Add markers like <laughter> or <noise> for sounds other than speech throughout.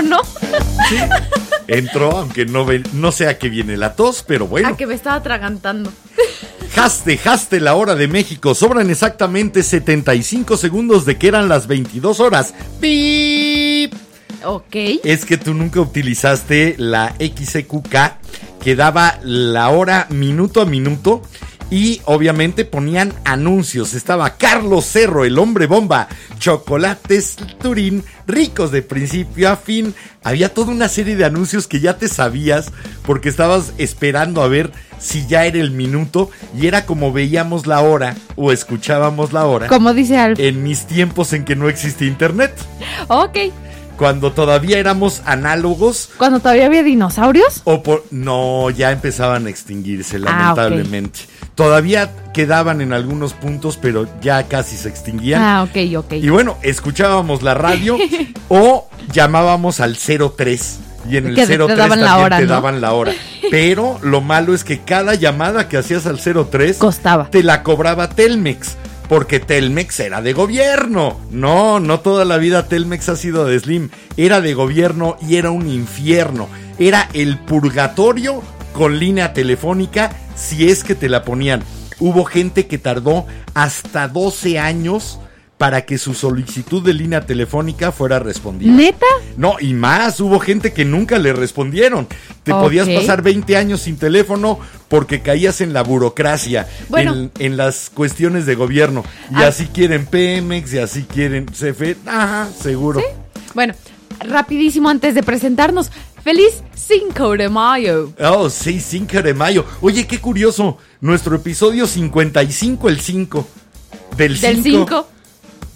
En ritmo, ¿no? Sí, entró, aunque no, ve- no sé a qué viene la tos, pero bueno. A que me estaba atragantando. Jaste, jaste la hora de México. Sobran exactamente 75 segundos de que eran las 22 horas. ¡Pip! Ok. Es que tú nunca utilizaste la XQK que daba la hora minuto a minuto y obviamente ponían anuncios. Estaba Carlos Cerro, el hombre bomba, chocolates Turín, ricos de principio a fin. Había toda una serie de anuncios que ya te sabías porque estabas esperando a ver si ya era el minuto y era como veíamos la hora o escuchábamos la hora Como dice Alf. en mis tiempos en que no existía internet. Ok. Cuando todavía éramos análogos Cuando todavía había dinosaurios. o por... No, ya empezaban a extinguirse, Ah, ok. Todavía quedaban en algunos puntos, pero ya casi se extinguían. Ah, ok, ok. Y bueno, escuchábamos la radio <laughs> o llamábamos al 03. Y en el Que te 03 daban la hora, te ¿no? daban la hora. <laughs> Pero lo malo es que cada llamada que hacías al 03 Costaba. te la cobraba Telmex. Porque Telmex era de gobierno. No, no toda la vida Telmex ha sido de Slim. Era de gobierno y era un infierno. Era el purgatorio con línea telefónica si es que te la ponían. Hubo gente que tardó hasta 12 años para que su solicitud de línea telefónica fuera respondida. ¿Neta? No, y más, hubo gente que nunca le respondieron. Te podías pasar 20 años sin teléfono porque caías en la burocracia, Bueno. en, en las cuestiones de gobierno. Y Ah. así quieren Pemex, y así quieren CFE. Ajá, seguro. Bueno, rapidísimo antes de presentarnos. ¡Feliz 5 de mayo! Oh, sí, 5 de mayo. Oye, qué curioso. Nuestro episodio 55, el 5. Del 5. Del 5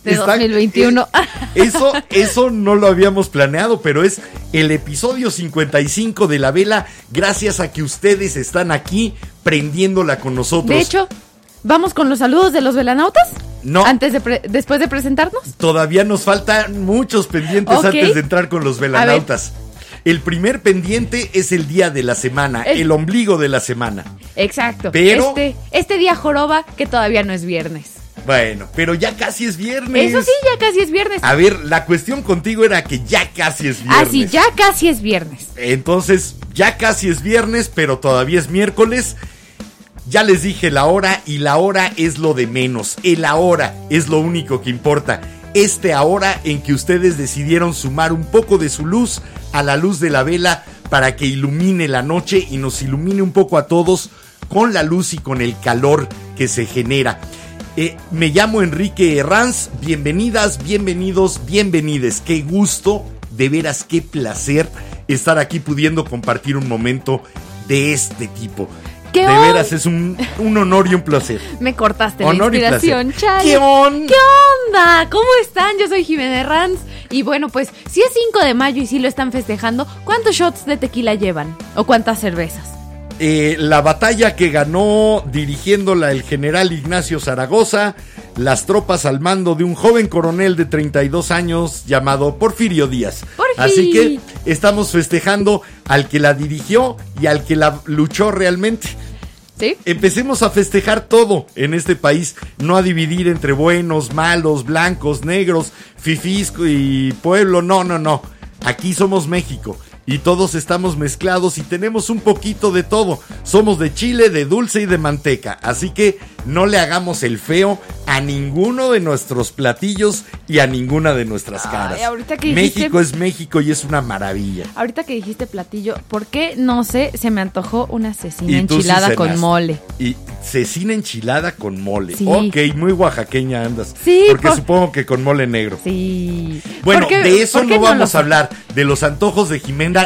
de Está- 2021. eh, Eso, eso no lo habíamos planeado, pero es el episodio 55 de la vela, gracias a que ustedes están aquí prendiéndola con nosotros. De hecho, ¿vamos con los saludos de los velanautas? No. Antes de pre- después de presentarnos. Todavía nos faltan muchos pendientes antes de entrar con los velanautas. El primer pendiente es el día de la semana, El- el ombligo de la semana. Exacto. Pero- Este, este día joroba que todavía no es viernes. Bueno, pero ya casi es viernes. Eso sí, ya casi es viernes. A ver, la cuestión contigo era que ya casi es viernes. Ah, sí, ya casi es viernes. Entonces, ya casi es viernes, pero todavía es miércoles. Ya les dije la hora y la hora es lo de menos. El ahora es lo único que importa. Este ahora en que ustedes decidieron sumar un poco de su luz a la luz de la vela para que ilumine la noche y nos ilumine un poco a todos con la luz y con el calor que se genera. Eh, me llamo Enrique Herranz, bienvenidas, bienvenidos, bienvenides. Qué gusto, de veras, qué placer estar aquí pudiendo compartir un momento de este tipo. ¿Qué de on- veras, es un, un honor y un placer. Me cortaste Honor la inspiración, chale. ¿Qué on- ¿Qué onda? ¿Cómo están? Yo soy Jimena Ranz. Y bueno, pues, si es 5 de mayo y si lo están festejando, ¿cuántos shots de tequila llevan? ¿O cuántas cervezas? Eh, la batalla que ganó dirigiéndola el general Ignacio Zaragoza, las tropas al mando de un joven coronel de 32 años llamado Porfirio Díaz. Porfi. Así que estamos festejando al que la dirigió y al que la luchó realmente. ¿Sí? Empecemos a festejar todo en este país, no a dividir entre buenos, malos, blancos, negros, fifís y pueblo, no, no, no. Aquí somos México y todos estamos mezclados y tenemos un poquito de todo. Somos de chile, de dulce y de manteca, así que no le hagamos el feo a ninguno de nuestros platillos y a ninguna de nuestras Ay, caras. ahorita que dijiste- México es México y es una maravilla. Ahorita que dijiste platillo, ¿por qué? No sé, se me antojó una cecina sí enchilada con mole. Y cecina enchilada con mole. Sí. Ok, muy oaxaqueña andas. Sí, Porque por- supongo que con mole negro. Sí. Bueno, ¿Por qué- de eso no vamos lo- a hablar. De los antojos de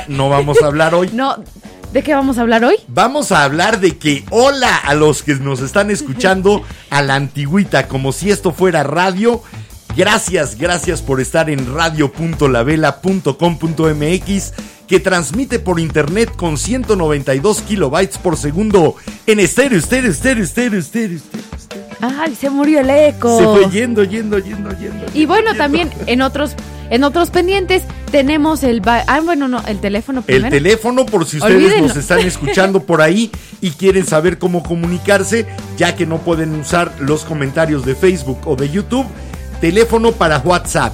No vamos a hablar hoy. <laughs> No, ¿de qué vamos a hablar hoy? Vamos a hablar de que hola a los que nos están escuchando <laughs> a la antigüita, como si esto fuera radio. Gracias, gracias por estar en radio.lavela.com.mx que transmite por internet con 192 kilobytes por segundo en estéreo, estéreo, estéreo, estéreo, estéreo, estéreo, estéreo. Ay, se murió el eco. Se fue yendo, yendo, yendo, yendo. Y bueno, yendo. también en otros en otros pendientes tenemos el ah bueno no el teléfono El teléfono, por si ustedes Olvídenlo. nos están <laughs> escuchando por ahí y quieren saber cómo comunicarse, ya que no pueden usar los comentarios de Facebook o de YouTube, teléfono para WhatsApp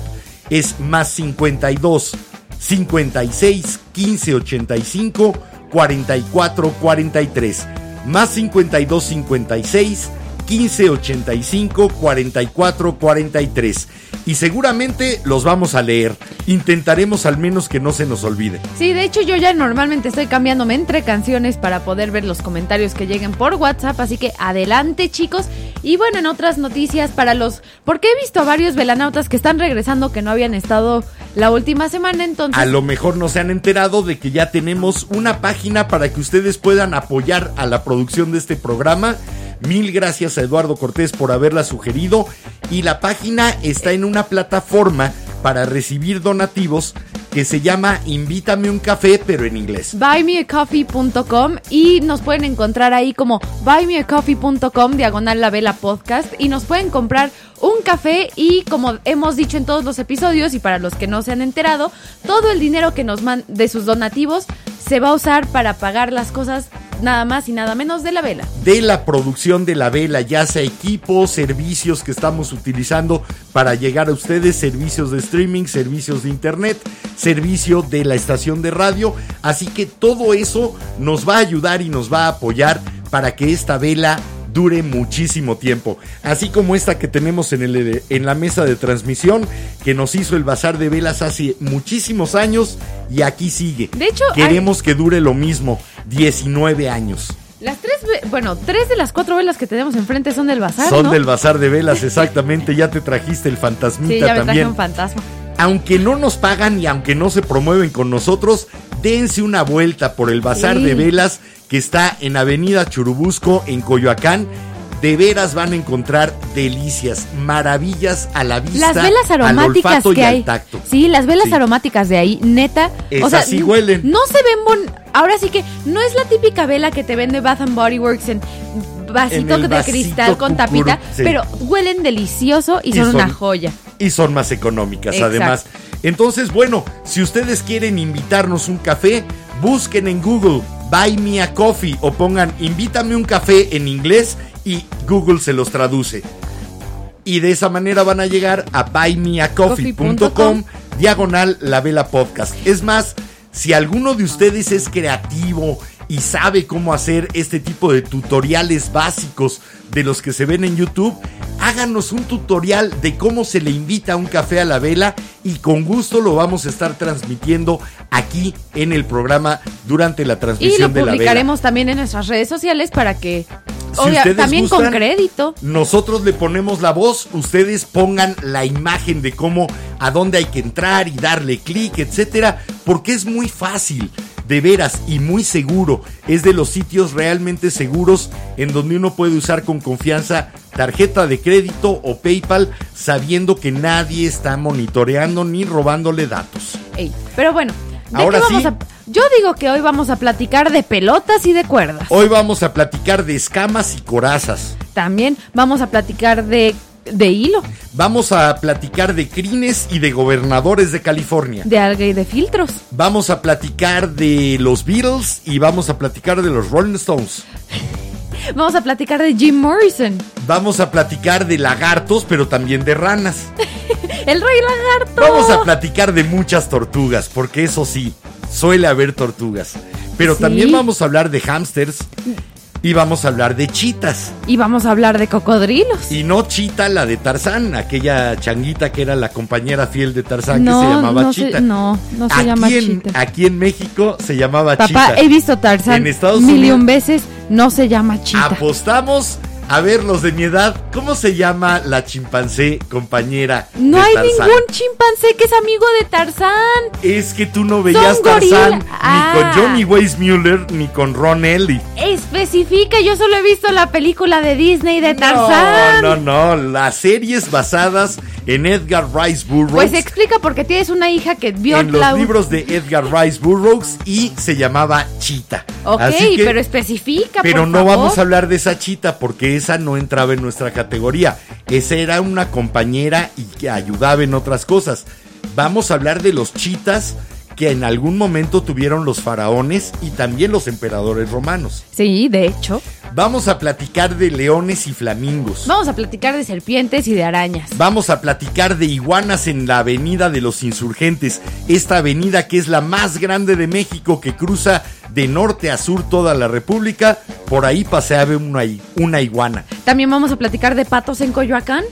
es más 52 56 15 85 44 43. Más 52 56 15 85 44 43. Y seguramente los vamos a leer. Intentaremos al menos que no se nos olvide. Sí, de hecho yo ya normalmente estoy cambiándome entre canciones para poder ver los comentarios que lleguen por WhatsApp, así que adelante chicos. Y bueno, en otras noticias para los... Porque he visto a varios velanautas que están regresando que no habían estado la última semana, entonces... A lo mejor no se han enterado de que ya tenemos una página para que ustedes puedan apoyar a la producción de este programa. Mil gracias a Eduardo Cortés por haberla sugerido. Y la página está en una plataforma para recibir donativos que se llama Invítame un café, pero en inglés. buymeacoffee.com y nos pueden encontrar ahí como buymeacoffee.com diagonal la vela podcast y nos pueden comprar un café y como hemos dicho en todos los episodios y para los que no se han enterado, todo el dinero que nos man de sus donativos se va a usar para pagar las cosas nada más y nada menos de la vela. de la producción de la vela, ya sea equipos, servicios que estamos utilizando para llegar a ustedes, servicios de streaming, servicios de internet, servicio de la estación de radio. Así que todo eso nos va a ayudar y nos va a apoyar para que esta vela dure muchísimo tiempo. Así como esta que tenemos en, el, en la mesa de transmisión, que nos hizo el Bazar de Velas hace muchísimos años y aquí sigue. De hecho, queremos que dure lo mismo, 19 años. Las tres, bueno, tres de las cuatro velas que tenemos enfrente son del bazar, Son ¿no? del bazar de velas, exactamente. Ya te trajiste el Sí, fantasmita ya me traje también. un fantasma. Aunque no nos pagan y aunque no se promueven con nosotros, dense una vuelta por el bazar Sí. de velas que está en Avenida Churubusco, en Coyoacán. De veras van a encontrar delicias, maravillas a la vista, Las velas al aromáticas y que al hay. tacto. Sí, las velas Sí. aromáticas de ahí, neta. o sea, sí huelen. No se ven bon. Ahora sí que no es la típica vela que te vende Bath and Body Works en vasito de vasito cristal con cucur, tapita, sí. pero huelen delicioso y, Y son, una joya. y son más económicas Exacto. además. Entonces, bueno, si ustedes quieren invitarnos un café, busquen en Google Buy Me a Coffee o pongan Invítame un café en inglés y Google se los traduce. Y de esa manera van a llegar a buymeacoffee.com diagonal la vela podcast. Es más, si alguno de ustedes es creativo y sabe cómo hacer este tipo de tutoriales básicos de los que se ven en YouTube, háganos un tutorial de cómo se le invita un café a la vela y con gusto lo vamos a estar transmitiendo aquí en el programa durante la Y lo transmisión de la vela. publicaremos también en nuestras redes sociales para que. Si ustedes también con crédito. Nosotros le ponemos la voz, ustedes pongan la imagen de cómo, a dónde hay que entrar y darle clic, etcétera, porque es muy fácil, de veras y muy seguro. Es de los sitios realmente seguros en donde uno puede usar con confianza tarjeta de crédito o PayPal, sabiendo que nadie está monitoreando ni robándole datos. Ey, Pero bueno, ¿de Ahora qué vamos sí. a.? Yo digo que hoy vamos a platicar de pelotas y de cuerdas. Hoy vamos a platicar de escamas y corazas. También vamos a platicar de, de hilo, Vamos a platicar de crines y de gobernadores de California. de alga y de filtros. Vamos a platicar de los Beatles y vamos a platicar de los Rolling Stones. <laughs> Vamos a platicar de Jim Morrison, Vamos a platicar de lagartos, pero también de ranas. <laughs> el rey lagarto. Vamos a platicar de muchas tortugas, porque eso sí, suele haber tortugas. Pero Sí. también vamos a hablar de hámsters, Y vamos a hablar de chitas. Y vamos a hablar de cocodrilos. Y no Chita, la de Tarzán, aquella changuita que era la compañera fiel de Tarzán no, que se llamaba no Chita. Se, no, no se aquí llama en, Chita. Aquí en México se llamaba Papá, Chita. he visto Tarzán En Estados mil y un veces, no se llama Chita. Apostamos a ver los de mi edad. ¿Cómo se llama la chimpancé compañera? no de hay Tarzán? ningún chimpancé que es amigo de Tarzán. Es que tú no veías. Tarzán Ah. ni con Johnny Weissmuller ni con Ron Ellie. Especifica, yo solo he visto la película de Disney de Tarzán. No, no, no. Las series basadas en Edgar Rice Burroughs. Pues explica porque tienes una hija que vio en los libros de Edgar Rice Burroughs y se llamaba Chita. Ok, Así que- pero especifica, Pero por no favor. vamos a hablar de esa chita porque esa no entraba en nuestra categoría. Esa era una compañera y que ayudaba en otras cosas. Vamos a hablar de los chitas que en algún momento tuvieron los faraones y también los emperadores romanos. Sí, de hecho. Vamos a platicar de leones y flamingos. Vamos a platicar de serpientes y de arañas. Vamos a platicar de iguanas en la Avenida de los Insurgentes, esta avenida que es la más grande de México que cruza de norte a sur toda la República. Por ahí paseaba una, una iguana. También vamos a platicar de patos en Coyoacán,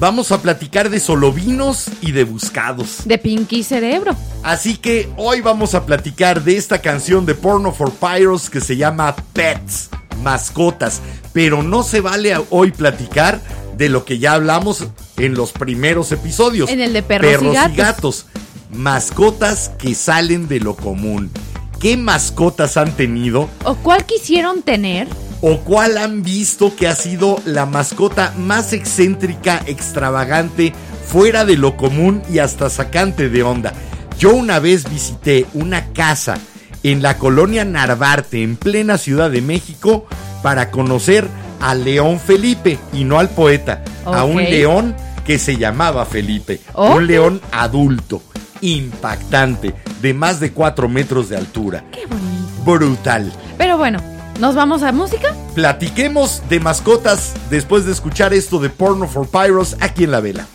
Vamos a platicar de solovinos y de buscados. de Pinky Cerebro. Así que hoy vamos a platicar de esta canción de Porno for Pyros que se llama Pets, mascotas. Pero no se vale hoy platicar de lo que ya hablamos en los primeros episodios. En el de perros y gatos. gatos. Mascotas que salen de lo común. ¿Qué mascotas han tenido? ¿O cuál quisieron tener? ¿O cuál han visto que ha sido la mascota más excéntrica, extravagante, fuera de lo común y hasta sacante de onda? Yo una vez visité una casa en la colonia Narvarte, en plena Ciudad de México, para conocer al león Felipe y no al poeta, a un león que se llamaba Felipe, un león adulto, impactante, de más de 4 metros de altura. Qué bonito. Brutal. Pero bueno, ¿nos vamos a música? Platiquemos de mascotas después de escuchar esto de Porno for Pyros aquí en la vela.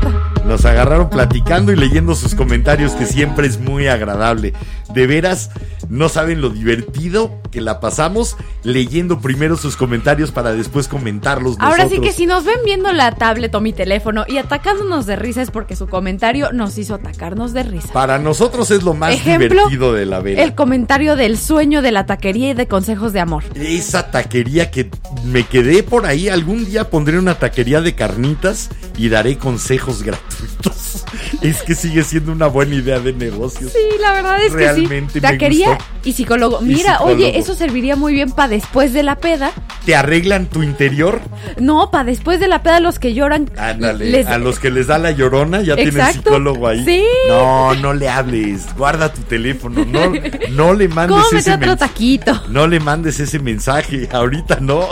Puerta. Nos agarraron platicando y leyendo sus comentarios, que siempre es muy agradable. De veras, no saben lo divertido que la pasamos leyendo primero sus comentarios para después comentarlos. Ahora sí que si nos ven viendo la tablet o mi teléfono y atacándonos de risa es porque su comentario nos hizo atacarnos de risa. Para nosotros es lo más Ejemplo, divertido de la vela. El comentario del sueño de la taquería y de consejos de amor. Esa taquería que me quedé por ahí, algún día pondré una taquería de carnitas y daré consejos gratuitos. <laughs> Es que sigue siendo una buena idea de negocio. Sí, la verdad es Realmente que sí. Taquería gustó. y psicólogo. Y Mira, psicólogo. oye, eso serviría muy bien para después de la peda. ¿Te arreglan tu interior? No, para después de la peda los que lloran. Ándale, les- a los que les da la llorona ya tienen Exacto. psicólogo ahí. Sí. No, no le hables, guarda tu teléfono, no, no le <laughs> mandes Cómete ese otro taquito. No le mandes ese mensaje, ahorita no.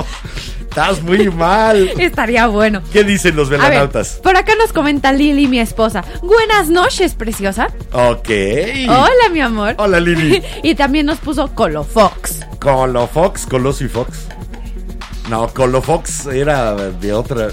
Estás muy mal. <laughs> Estaría bueno. ¿Qué dicen los velanautas? por acá nos comenta Lili, mi esposa. Buenas noches, preciosa. Ok. Hola, mi amor. Hola, Lili. <laughs> y también nos puso Colo Fox. Colo Fox, Coloso y Fox. No, Colo Fox era de otra.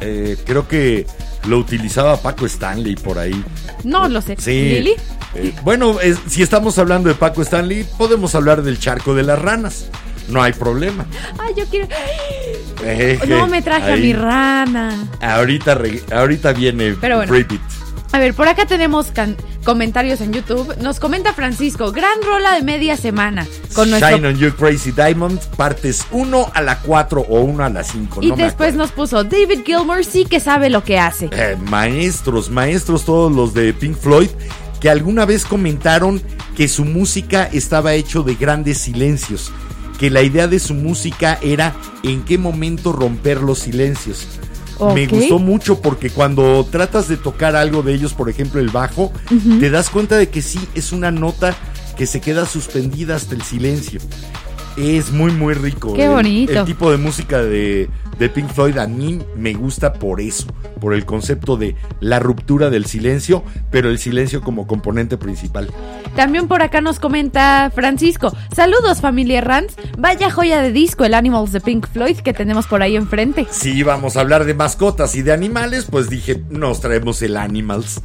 eh, creo que lo utilizaba Paco Stanley por ahí. No lo sé. Sí. Lili. Eh, bueno, es- si estamos hablando de Paco Stanley, podemos hablar del charco de las ranas. No hay problema. Ay, yo quiero. No me traje a mi rana. Ahorita, re- ahorita viene Pero bueno. A ver, por acá tenemos can- comentarios en YouTube. Nos comenta Francisco, gran rola de media semana. Con nuestro Shine on You Crazy Diamond, partes 1 a la 4 o 1 a la 5. Y no después nos puso David Gilmour sí que sabe lo que hace. Eh, maestros, maestros todos los de Pink Floyd, que alguna vez comentaron que su música estaba hecho de grandes silencios, que la idea de su música era en qué momento romper los silencios. Me gustó mucho porque cuando tratas de tocar algo de ellos, por ejemplo el bajo, te das cuenta de que sí, es una nota que se queda suspendida hasta el silencio. Es muy, muy rico. Qué El- bonito. El, tipo de música de, de Pink Floyd a mí me gusta por eso, por el concepto de la ruptura del silencio, pero el silencio como componente principal. También por acá nos comenta Francisco. Saludos familia Rans. Vaya joya de disco el Animals de Pink Floyd que tenemos por ahí enfrente. Si íbamos a hablar de mascotas y de animales, pues dije, nos traemos el Animals.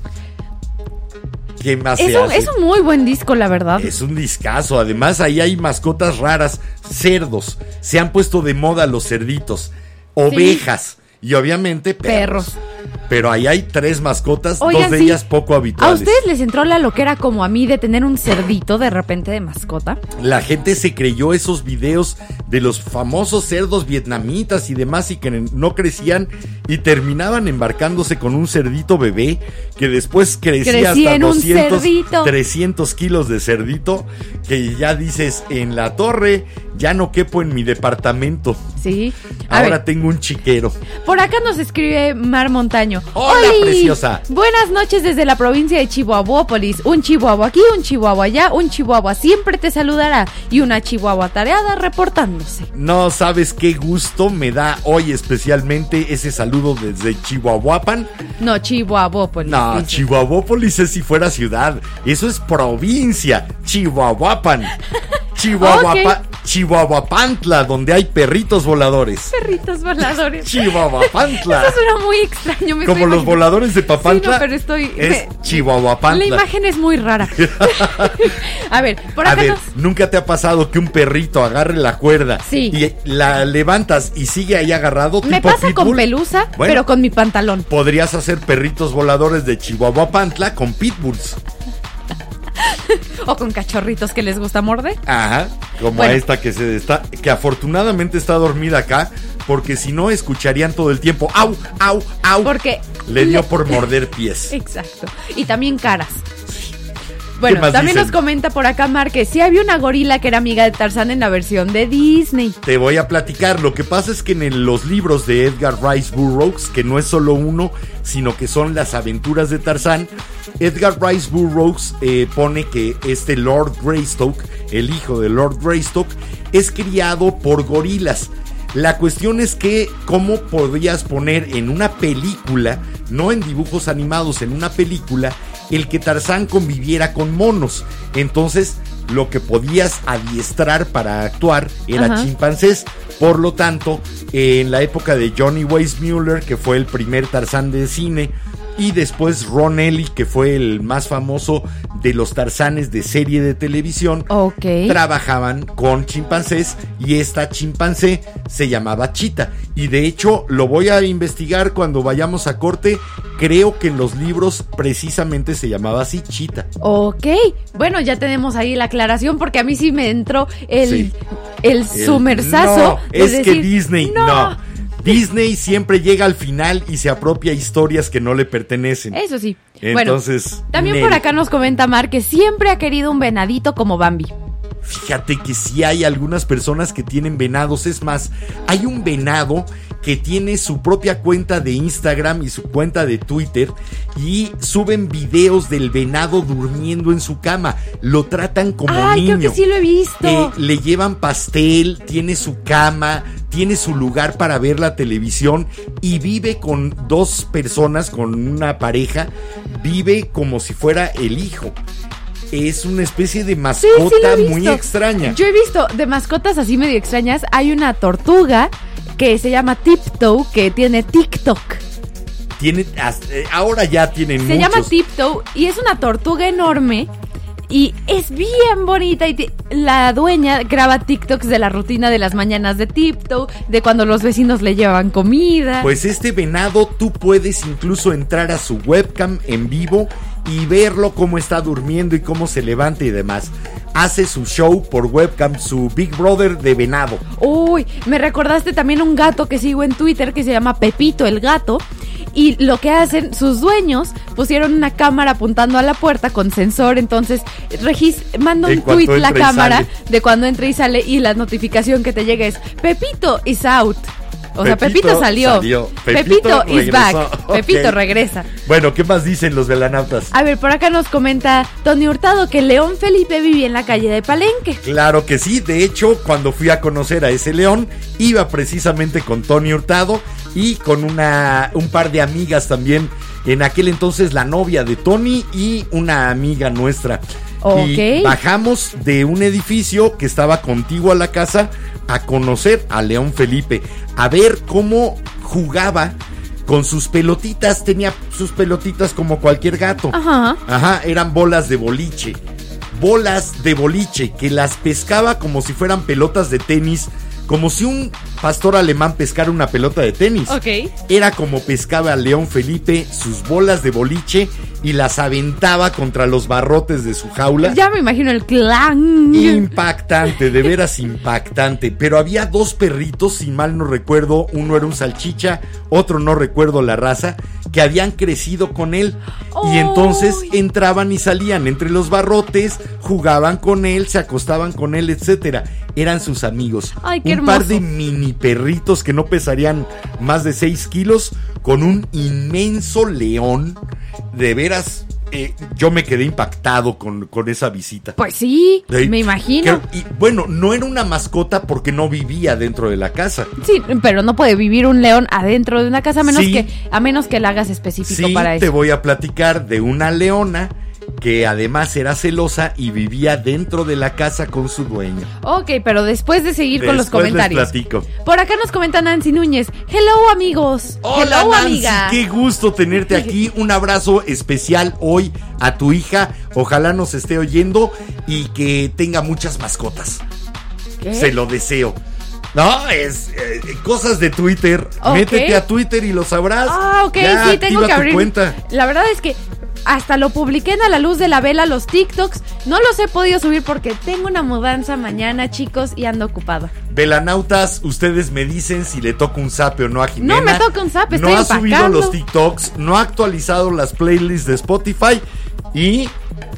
¿Qué más Es un, es un muy buen disco, la verdad. Es un discazo. Además, ahí hay mascotas raras. Cerdos. Se han puesto de moda los cerditos. Ovejas. Y obviamente perros. Perros. Pero ahí hay tres mascotas, Oigan, dos de sí. ellas poco ¿A habituales. ustedes les entró la loquera como a mí de tener un cerdito de repente de mascota? La gente se creyó esos videos de los famosos cerdos vietnamitas y demás y que no crecían y terminaban embarcándose con un cerdito bebé que después crecía Crecí hasta en un 200, cerdito. 300 kilos de cerdito que ya dices en la torre ya no quepo en mi departamento. Sí. A Ahora ver, tengo un chiquero. por acá nos escribe Mar Montaño. Hola, ¡Oli! preciosa. Buenas noches desde la provincia de Chihuahuópolis. Un chihuahua aquí, un chihuahua allá, un chihuahua siempre te saludará y una chihuahua tareada reportándose. No sabes qué gusto me da hoy especialmente ese saludo desde Chihuahuapan. No, Chihuahuópolis. No, dice. Chihuahuópolis es si fuera ciudad. Eso es provincia. Chihuahuapan. <laughs> Chihuahuapa, Chihuahuapantla, donde hay perritos voladores. Perritos voladores. <laughs> Chihuahuapantla. Eso suena muy extraño. me Como los imaginando- voladores de Papantla. Sí, no, pero estoy- Es me- La Chihuahuapantla. imagen es muy rara. <laughs> A ver, por A acá ver, nos... ¿nunca te ha pasado que un perrito agarre la cuerda Sí. y la levantas y sigue ahí agarrado? Me tipo pasa con pelusa, Bueno. pero con mi pantalón. Podrías hacer perritos voladores de Chihuahuapantla con pitbulls. <laughs> O con cachorritos que les gusta morder. Ajá, como Bueno. a esta que se está, que afortunadamente está dormida acá, porque si no escucharían todo el tiempo, au, au, au. Porque le dio por morder pies. <laughs> Exacto. Y también caras. Bueno, también dicen? nos comenta por acá Mar que sí había una gorila que era amiga de Tarzán en la versión de Disney. Te voy a platicar. Lo que pasa es que en el- los libros de Edgar Rice Burroughs, que no es solo uno, sino que son las aventuras de Tarzán, Edgar Rice Burroughs eh, pone que este Lord Greystoke, el hijo de Lord Greystoke, es criado por gorilas. La cuestión es que cómo podrías poner en una película, no en dibujos animados, en una película, el que Tarzán conviviera con monos. Entonces, lo que podías adiestrar para actuar era Ajá. chimpancés. Por lo tanto, en la época de Johnny Weissmuller, que fue el primer Tarzán de cine, y después Ron Ellie, que fue el más famoso de los tarzanes de serie de televisión, Ok. trabajaban con chimpancés y esta chimpancé se llamaba Chita. Y de hecho lo voy a investigar cuando vayamos a corte. Creo que en los libros precisamente se llamaba así Chita. Ok, bueno, ya tenemos ahí la aclaración porque a mí sí me entró el, Sí. el, El- sumersazo. No, de es que Disney no. <laughs> Disney siempre llega al final y se apropia historias que no le pertenecen. Eso sí. Entonces, bueno, también Nel. por acá nos comenta Mar que siempre ha querido un venadito como Bambi. Fíjate que sí hay algunas personas que tienen venados. Es más, hay un venado que tiene su propia cuenta de Instagram y su cuenta de Twitter y suben videos del venado durmiendo en su cama. Lo tratan como Ay, niño. creo que sí lo he visto. Eh, le llevan pastel, tiene su cama, tiene su lugar para ver la televisión y vive con dos personas, con una pareja, vive como si fuera el hijo. Es una especie de mascota sí muy extraña. Yo he visto de mascotas así medio extrañas. Hay una tortuga que se llama Tiptoe que tiene TikTok. Tiene, eh, ahora ya tienen Se muchos. llama Tiptoe y es una tortuga enorme. Y es bien bonita y la dueña graba TikToks de la rutina de las mañanas de Tiptoe, de cuando los vecinos le llevan comida. Pues este venado tú puedes incluso entrar a su webcam en vivo y verlo cómo está durmiendo y cómo se levanta y demás. Hace su show por webcam, su Big Brother de venado. Uy, me recordaste también un gato que sigo en Twitter que se llama Pepito el gato. Y lo que hacen, sus dueños pusieron una cámara apuntando a la puerta con sensor. Entonces, regis manda un tweet la cámara de cuando entra y sale. Y la notificación que te llega es: Pepito is out. O sea, Pepito salió. salió. Pepito, Pepito is back. <laughs> Pepito regresa. Bueno, ¿qué más dicen los velanautas? A ver, por acá nos comenta Tony Hurtado que León Felipe vivía en la calle de Palenque. Claro que sí, de hecho, cuando fui a conocer a ese león, iba precisamente con Tony Hurtado y con una, un par de amigas también. En aquel entonces la novia de Tony y una amiga nuestra. Y bajamos de un edificio que estaba contiguo a la casa a conocer a León Felipe, a ver cómo jugaba con sus pelotitas, tenía sus pelotitas como cualquier gato. Ajá. Ajá, eran bolas de boliche. Bolas de boliche que las pescaba como si fueran pelotas de tenis. Como si un pastor alemán pescara una pelota de tenis. Ok. Era como pescaba a León Felipe sus bolas de boliche y las aventaba contra los barrotes de su jaula. Ya me imagino el clan. Impactante, de veras impactante. Pero había dos perritos, si mal no recuerdo, uno era un salchicha, otro no recuerdo la raza, que habían crecido con él. Y entonces entraban y salían entre los barrotes, jugaban con él, se acostaban con él, etcétera. Eran sus amigos. Ay, qué un par hermoso. de mini perritos que no pesarían más de 6 kilos, con un inmenso león. De veras, eh, yo me quedé impactado con, con esa visita. Pues sí, Sí, me imagino. que- y bueno, no era una mascota porque no vivía dentro de la casa. Sí, pero no puede vivir un león adentro de una casa a menos Sí. que a menos que la hagas específico Sí, para te eso. voy a platicar de una leona que además era celosa y vivía dentro de la casa con su dueño. Ok, pero después de seguir con los les comentarios. platico. Por acá nos comenta Nancy Núñez. Hello amigos. Hola Hello Nancy, amiga. qué gusto tenerte aquí. <laughs> Un abrazo especial hoy a tu hija. Ojalá nos esté oyendo y que tenga muchas mascotas. ¿Qué? Se lo deseo. No, es eh, cosas de Twitter. Métete a Twitter y lo sabrás. Ah, ok, Ya, sí, tengo que abrir. cuenta. La verdad es que hasta lo publiqué en A la Luz de la Vela, los TikToks. No los he podido subir porque tengo una mudanza mañana, chicos, y ando ocupada. Velanautas, ustedes me dicen si le toca un zape o no a Jimena. No me toca un zape, No estoy ha subido los TikToks, no ha actualizado las playlists de Spotify y...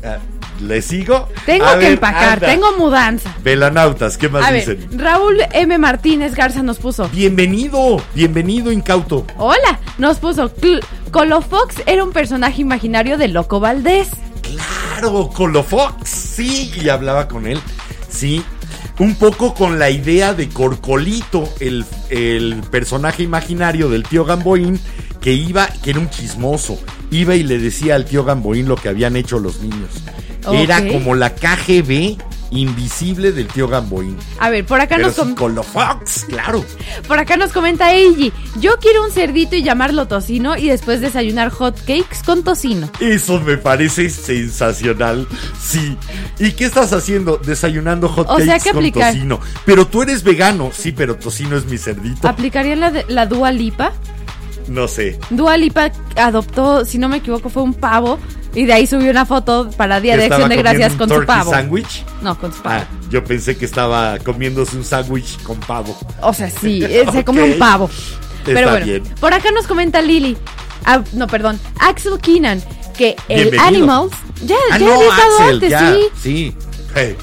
ah, ¿Le sigo? Tengo A que ver, empacar, anda. tengo mudanza. Velanautas, ¿qué más A dicen? ver, Raúl M. Martínez Garza nos puso. Bienvenido, bienvenido incauto. Hola, nos puso. "Cl- Colofox era un personaje imaginario de Loco Valdés. Claro, Colofox, sí, y hablaba con él, sí. Un poco con la idea de Corcolito, el, el personaje imaginario del tío Gamboín, que iba, que era un chismoso, iba y le decía al tío Gamboín lo que habían hecho los niños. Era como la KGB invisible del tío Gamboín. A ver, por acá Pero nos sí, com- con los Fox, claro. por acá nos comenta Eiji. Yo quiero un cerdito y llamarlo tocino y después desayunar hot cakes con tocino. Eso me parece sensacional. Sí. ¿Y qué estás haciendo? Desayunando hot O sea, cakes que con aplicar. tocino. Pero tú eres vegano. Sí, pero tocino es mi cerdito. ¿Aplicarían la, de- la Dua Lipa? No sé. Dua Lipa adoptó, si no me equivoco, fue un pavo y de ahí subió una foto para Día ¿Que de Acción de Gracias con su pavo. sándwich? No, con su pavo. Ah, yo pensé que estaba comiéndose un sándwich con pavo. O sea, sí, <laughs> eh, se come un pavo. Pero Está bueno, bien. por acá nos comenta Lily. Ah, no, perdón, Axel Keenan, que el. Animals. Ya, Ah, ya no, había estado Axel, antes, ya. sí. Sí.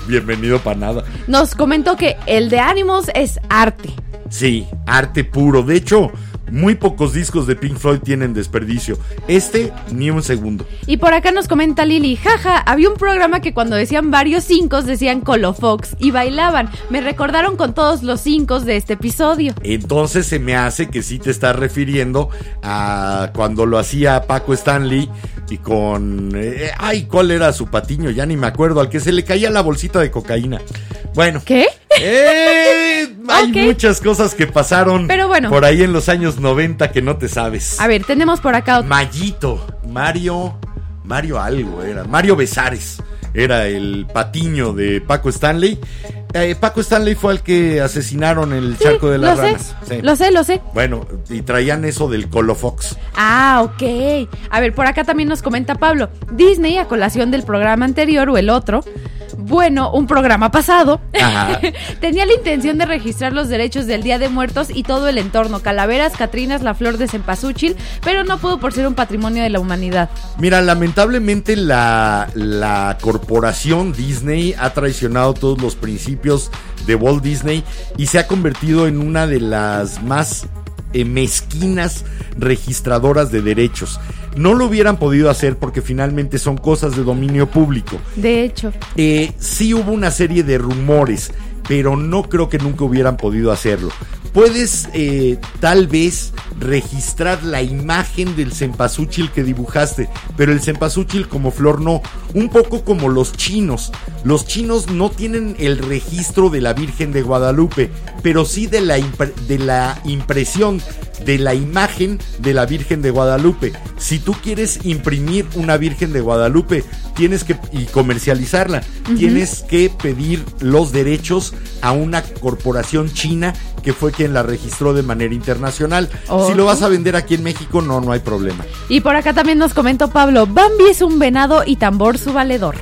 Bienvenido para nada. Nos comentó que el de Animals es arte. Sí, arte puro. De hecho, muy pocos discos de Pink Floyd tienen desperdicio. Este, ni un segundo. Y por acá nos comenta Lily, jaja, había un programa que cuando decían varios cinco decían Colofox y bailaban. Me recordaron con todos los cinco de este episodio. Entonces se me hace que sí te estás refiriendo a cuando lo hacía Paco Stanley y con... eh, ay, ¿cuál era su patiño? Ya ni me acuerdo, al que se le caía la bolsita de cocaína. Bueno. ¿Qué? eh, hay muchas cosas que pasaron Pero bueno. por ahí en los años 90 que no te sabes. A ver, tenemos por acá otro. Mayito, Mario, Mario algo era, Mario Besares, era el patiño de Paco Stanley. Eh, Paco Stanley fue el que asesinaron en el Sí, charco de las lo sé, ranas. Sí. lo sé, lo sé. Bueno, y traían eso del Colofox. Ah, ok. A ver, por acá también nos comenta Pablo. Disney, a colación del programa anterior o el otro, bueno, un programa pasado, Ajá. <laughs> tenía la intención de registrar los derechos del Día de Muertos y todo el entorno, calaveras, catrinas, la flor de cempasúchil, pero no pudo por ser un patrimonio de la humanidad. Mira, lamentablemente la, la corporación Disney ha traicionado todos los principios de Walt Disney y se ha convertido en una de las más eh, mezquinas registradoras de derechos. No lo hubieran podido hacer porque finalmente son cosas de dominio público. De hecho, Eh, sí hubo una serie de rumores, pero no creo que nunca hubieran podido hacerlo. Puedes eh, tal vez registrar la imagen del cempasúchil que dibujaste, pero el cempasúchil como flor no. Un poco como los chinos. Los chinos no tienen el registro de la Virgen de Guadalupe, pero sí de la, de la impresión de la imagen de la Virgen de Guadalupe. Si tú quieres imprimir una Virgen de Guadalupe, tienes que y comercializarla, tienes que pedir los derechos a una corporación china que fue quien la registró de manera internacional. Si lo vas a vender aquí en México, no, no hay problema. y por acá también nos comentó Pablo, Bambi es un venado y tambor su valedor.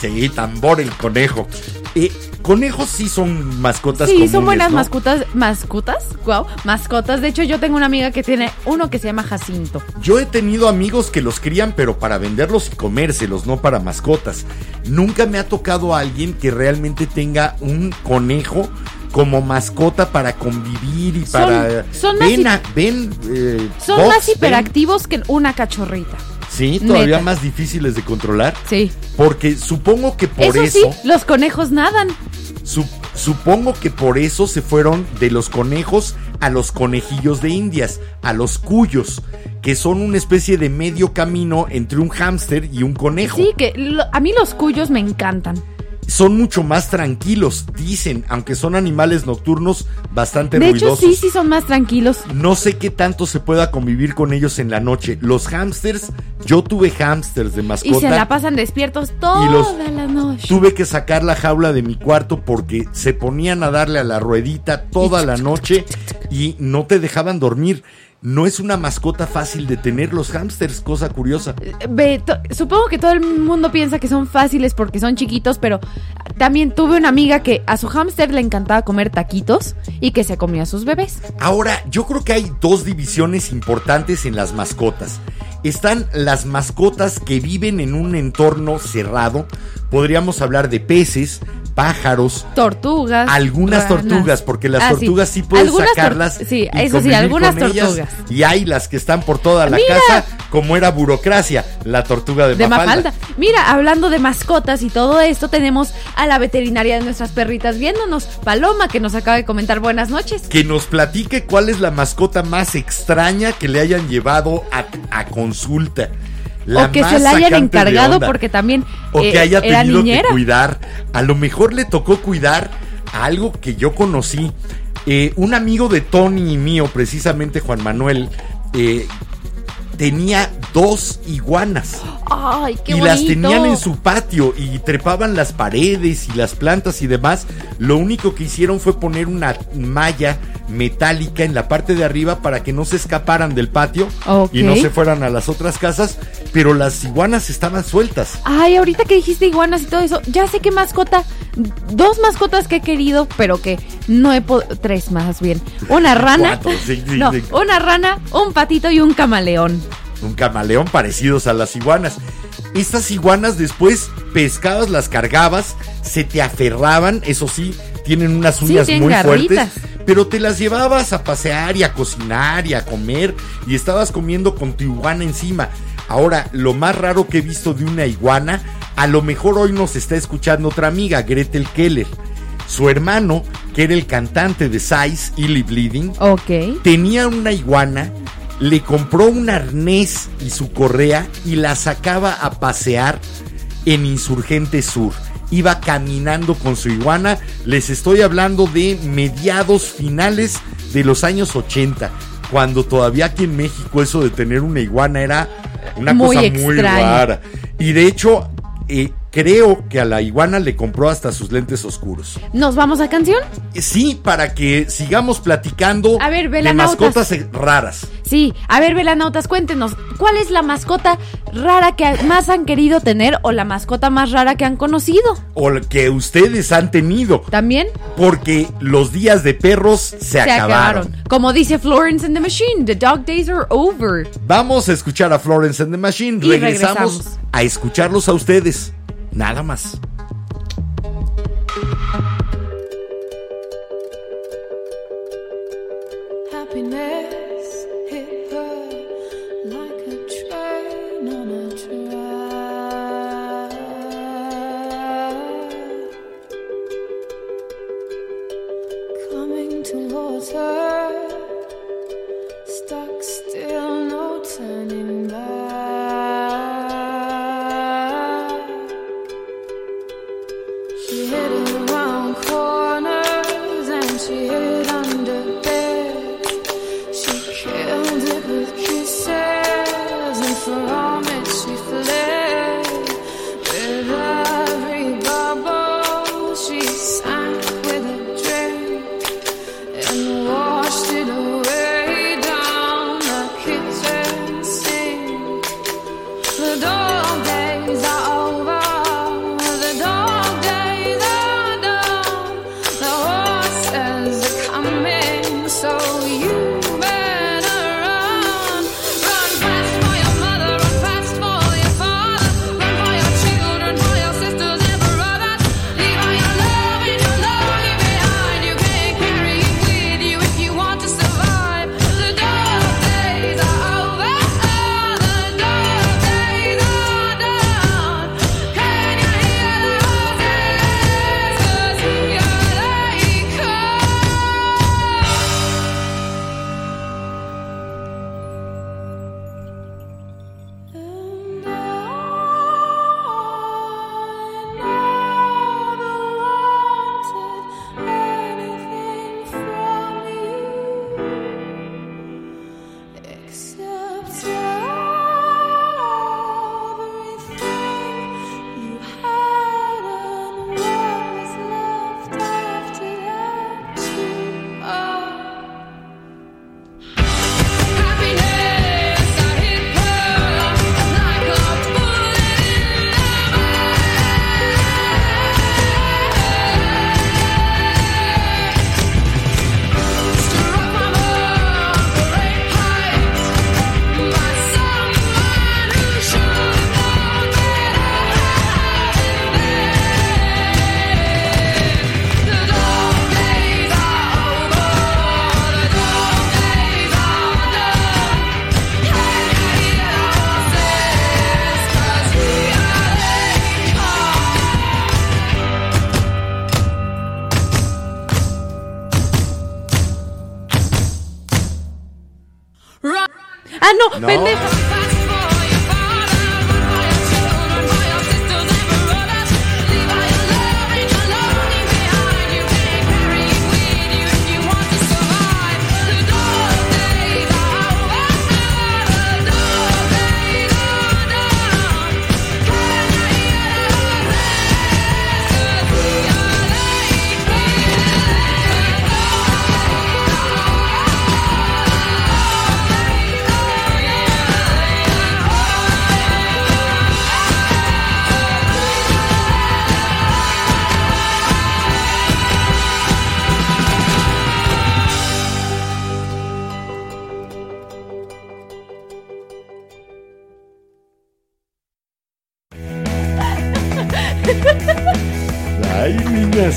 Sí, tambor el conejo. Eh, conejos sí son mascotas Sí, comunes, son buenas ¿no? mascotas, mascotas, wow, mascotas. De hecho, yo tengo una amiga que tiene uno que se llama Jacinto. Yo he tenido amigos que los crían, pero para venderlos y comérselos, no para mascotas. Nunca me ha tocado a alguien que realmente tenga un conejo como mascota para convivir y para. son más ven, hi- a- ven, eh, Son más ven. hiperactivos que una cachorrita. Sí, todavía Neta. más difíciles de controlar. Sí. Porque supongo que por eso, eso. sí, los conejos nadan. Su- supongo que por eso se fueron de los conejos a los conejillos de indias, a los cuyos, que son una especie de medio camino entre un hámster y un conejo. Sí, que lo- a mí los cuyos me encantan. Son mucho más tranquilos, dicen, aunque son animales nocturnos bastante De hecho, ruidosos. sí, sí son más tranquilos. No sé qué tanto se pueda convivir con ellos en la noche. Los hámsters, yo tuve hámsters de Y mascota. se la pasan despiertos toda los- la noche. Tuve que sacar la jaula de mi cuarto porque se ponían a darle a la ruedita toda la <laughs> noche y no te dejaban dormir. No es una mascota fácil de tener los hámsters, cosa curiosa. Supongo que todo el mundo piensa que son fáciles porque son chiquitos, pero también tuve una amiga que a su hámster le encantaba comer taquitos y que se comía a sus bebés. Ahora, yo creo que hay dos divisiones importantes en las mascotas. Están las mascotas que viven en un entorno cerrado. Podríamos hablar de peces, pájaros, Tortugas. algunas ranas. tortugas, porque las Ah, tortugas sí, puedes Algunas tor- sacarlas. Sí, y eso sí, algunas ellas, tortugas. y hay las que están por toda la Mira. casa, como era burocracia, la tortuga de, De Mafalda. Mafalda. Mira, hablando de mascotas y todo esto, tenemos a la veterinaria de nuestras perritas viéndonos, Paloma, que nos acaba de comentar buenas noches. Que nos platique cuál es la mascota más extraña que le hayan llevado a, a consulta. La o que se la hayan encargado porque también O eh, que haya era tenido niñera. que cuidar. A lo mejor le tocó cuidar a algo que yo conocí. Eh, un amigo de Tony y mío, precisamente Juan Manuel, eh, tenía dos iguanas. Ay, qué y bonito. las tenían en su patio y trepaban las paredes y las plantas y demás. Lo único que hicieron fue poner una malla metálica en la parte de arriba para que no se escaparan del patio y no se fueran a las otras casas, pero las iguanas estaban sueltas. Ay, ahorita que dijiste iguanas y todo eso, ya sé qué mascota, dos mascotas que he querido, pero que no he podido, tres más bien. Una <laughs> rana, Cuatro, sí, sí, no, sí. una rana, un patito y un camaleón. un camaleón parecidos a las iguanas. Estas iguanas después pescabas, las cargabas, se te aferraban, eso sí, tienen unas uñas muy garritas. fuertes, pero te las llevabas a pasear y a cocinar y a comer y estabas comiendo con tu iguana encima. Ahora, lo más raro que he visto de una iguana, a lo mejor hoy nos está escuchando otra amiga, Gretel Keller. Su hermano, que era el cantante de Size, Illy Bleeding, Ok. tenía una iguana, le compró un arnés y su correa y la sacaba a pasear en Insurgente Sur. Iba caminando con su iguana, les estoy hablando de mediados finales de los años 80, cuando todavía aquí en México eso de tener una iguana era una Muy cosa muy rara. Y de hecho, eh, creo que a la iguana le compró hasta sus lentes oscuros. ¿Nos vamos a canción? Sí, para que sigamos platicando A ver, de mascotas eh, raras. Sí, a ver, velanautas, cuéntenos, ¿cuál es la mascota rara que más han querido tener o la mascota más rara que han conocido? O la que ustedes han tenido. También Porque los días de perros se, se acabaron. acabaron. Como dice Florence and the Machine, the dog days are over. Vamos a escuchar a Florence and the Machine. Y regresamos, regresamos. a escucharlos a ustedes. Nada más. No, pendeja.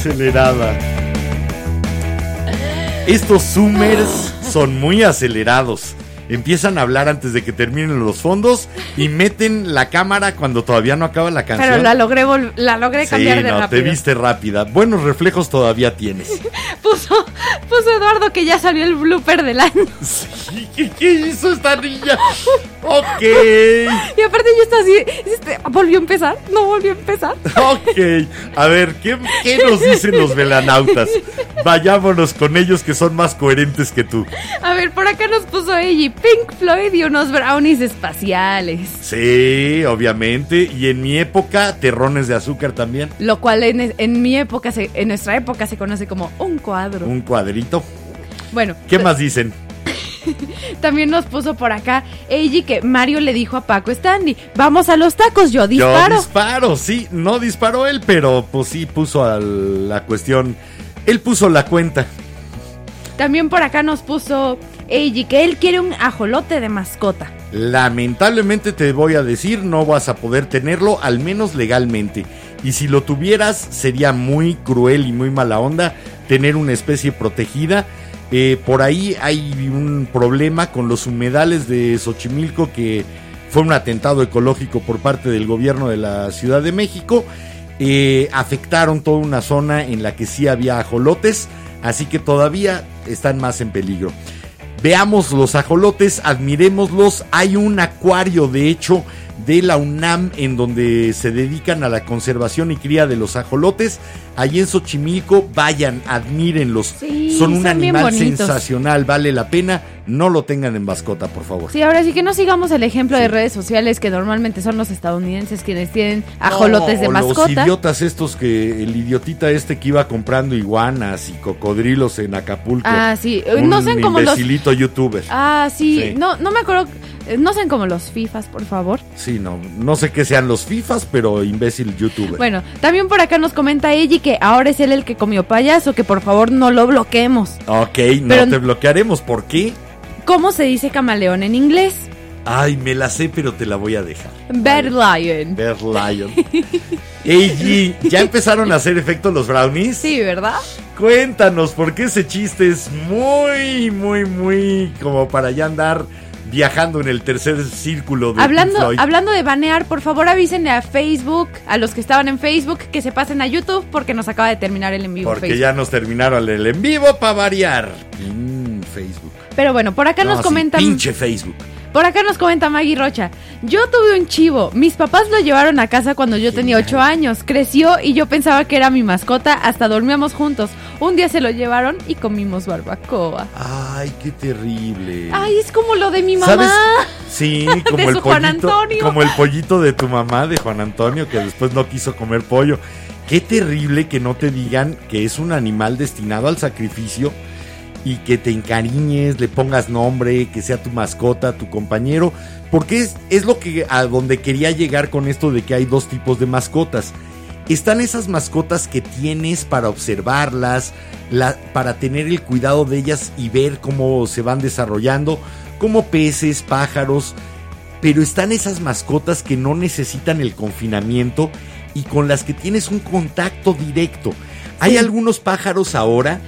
Acelerada. Estos Zoomers son muy acelerados. Empiezan a hablar antes de que terminen los fondos y meten la cámara cuando todavía no acaba la canción. Pero la logré, la logré sí, cambiar de no, rápido. te viste rápida. Buenos reflejos todavía tienes. <laughs> Puso, puso Eduardo que ya salió el blooper del año. Sí, ¿qué, qué hizo esta niña? Ok, Y aparte yo estaba así, este, ¿volvió a empezar? No volvió a empezar. ok. A ver, ¿qué, qué nos dicen los velanautas? Vayámonos con ellos que son más coherentes que tú. A ver, por acá nos puso ella Pink Floyd y unos brownies espaciales. Sí, obviamente. Y en mi época, terrones de azúcar también. Lo cual en, en mi época, se- en nuestra época se conoce como un cuadro. Un cuadrito. Bueno, ¿Qué más dicen? <laughs> también nos puso por acá Eiji que Mario le dijo a Paco Stanley, vamos a los tacos, yo disparo. Yo disparo, sí. No disparó él, pero pues sí puso a la cuestión. Él puso la cuenta. También por acá nos puso Eiji que él quiere un ajolote de mascota. Lamentablemente te voy a decir, no vas a poder tenerlo, al menos legalmente. Y si lo tuvieras, sería muy cruel y muy mala onda tener una especie protegida. Eh, por ahí hay un problema con los humedales de Xochimilco que fue un atentado ecológico por parte del gobierno de la Ciudad de México. Eh, afectaron toda una zona en la que sí había ajolotes, así que todavía están más en peligro. Veamos los ajolotes, admirémoslos. Hay un acuario, de hecho, de la UNAM en donde se dedican a la conservación y cría de los ajolotes. Allí en Xochimilco, vayan, admírenlos. Sí, son un son animal sensacional, vale la pena. No lo tengan en mascota, por favor. Sí, ahora sí que no sigamos el ejemplo Sí. de redes sociales que normalmente son los estadounidenses quienes tienen ajolotes de o Los mascota. idiotas estos que el idiotita este que iba comprando iguanas y cocodrilos en Acapulco. Ah, sí, Un no sean como los youtuber. Ah, sí, Sí. no no me acuerdo, eh, no sean como los FIFAs, por favor. Sí, no, no sé qué sean los FIFAs, pero imbécil youtuber. Bueno, también por acá nos comenta Eiji que ahora es él el que comió payaso, que por favor no lo bloqueemos. Ok, no Pero- te bloquearemos. ¿Por qué? ¿Cómo se dice camaleón en inglés? Ay, me la sé, pero te la voy a dejar. Bear lion. Bear Lion. <laughs> G, ¿ya empezaron a hacer efecto los brownies? Sí, ¿verdad? Cuéntanos, porque ese chiste es muy, muy, muy como para ya andar viajando en el tercer círculo de Hablando, Floyd. hablando de banear, por favor avísenle a Facebook, a los que estaban en Facebook, que se pasen a YouTube porque nos acaba de terminar el en vivo Porque Facebook. ya nos terminaron el en vivo para variar. Mm, Facebook. Pero bueno, por acá No, nos sí, comentan. pinche Facebook. Por acá nos comenta Maggie Rocha. Yo tuve un chivo. Mis papás lo llevaron a casa cuando yo tenía Genial. 8 años. Creció y yo pensaba que era mi mascota. Hasta dormíamos juntos. Un día se lo llevaron y comimos barbacoa. Ay, qué terrible. Ay, es como lo de mi mamá. ¿Sabes? <laughs> Sí, como De el su Juan pollito, Antonio. como el pollito de tu mamá, de Juan Antonio, que después no quiso comer pollo. Qué terrible que no te digan que es un animal destinado al sacrificio y que te encariñes, le pongas nombre, que sea tu mascota, tu compañero, porque es, es lo que a donde quería llegar con esto de que hay dos tipos de mascotas. Están esas mascotas que tienes para observarlas, la- para tener el cuidado de ellas y ver cómo se van desarrollando, como peces, pájaros, pero están esas mascotas que no necesitan el confinamiento y con las que tienes un contacto directo. Hay algunos pájaros ahora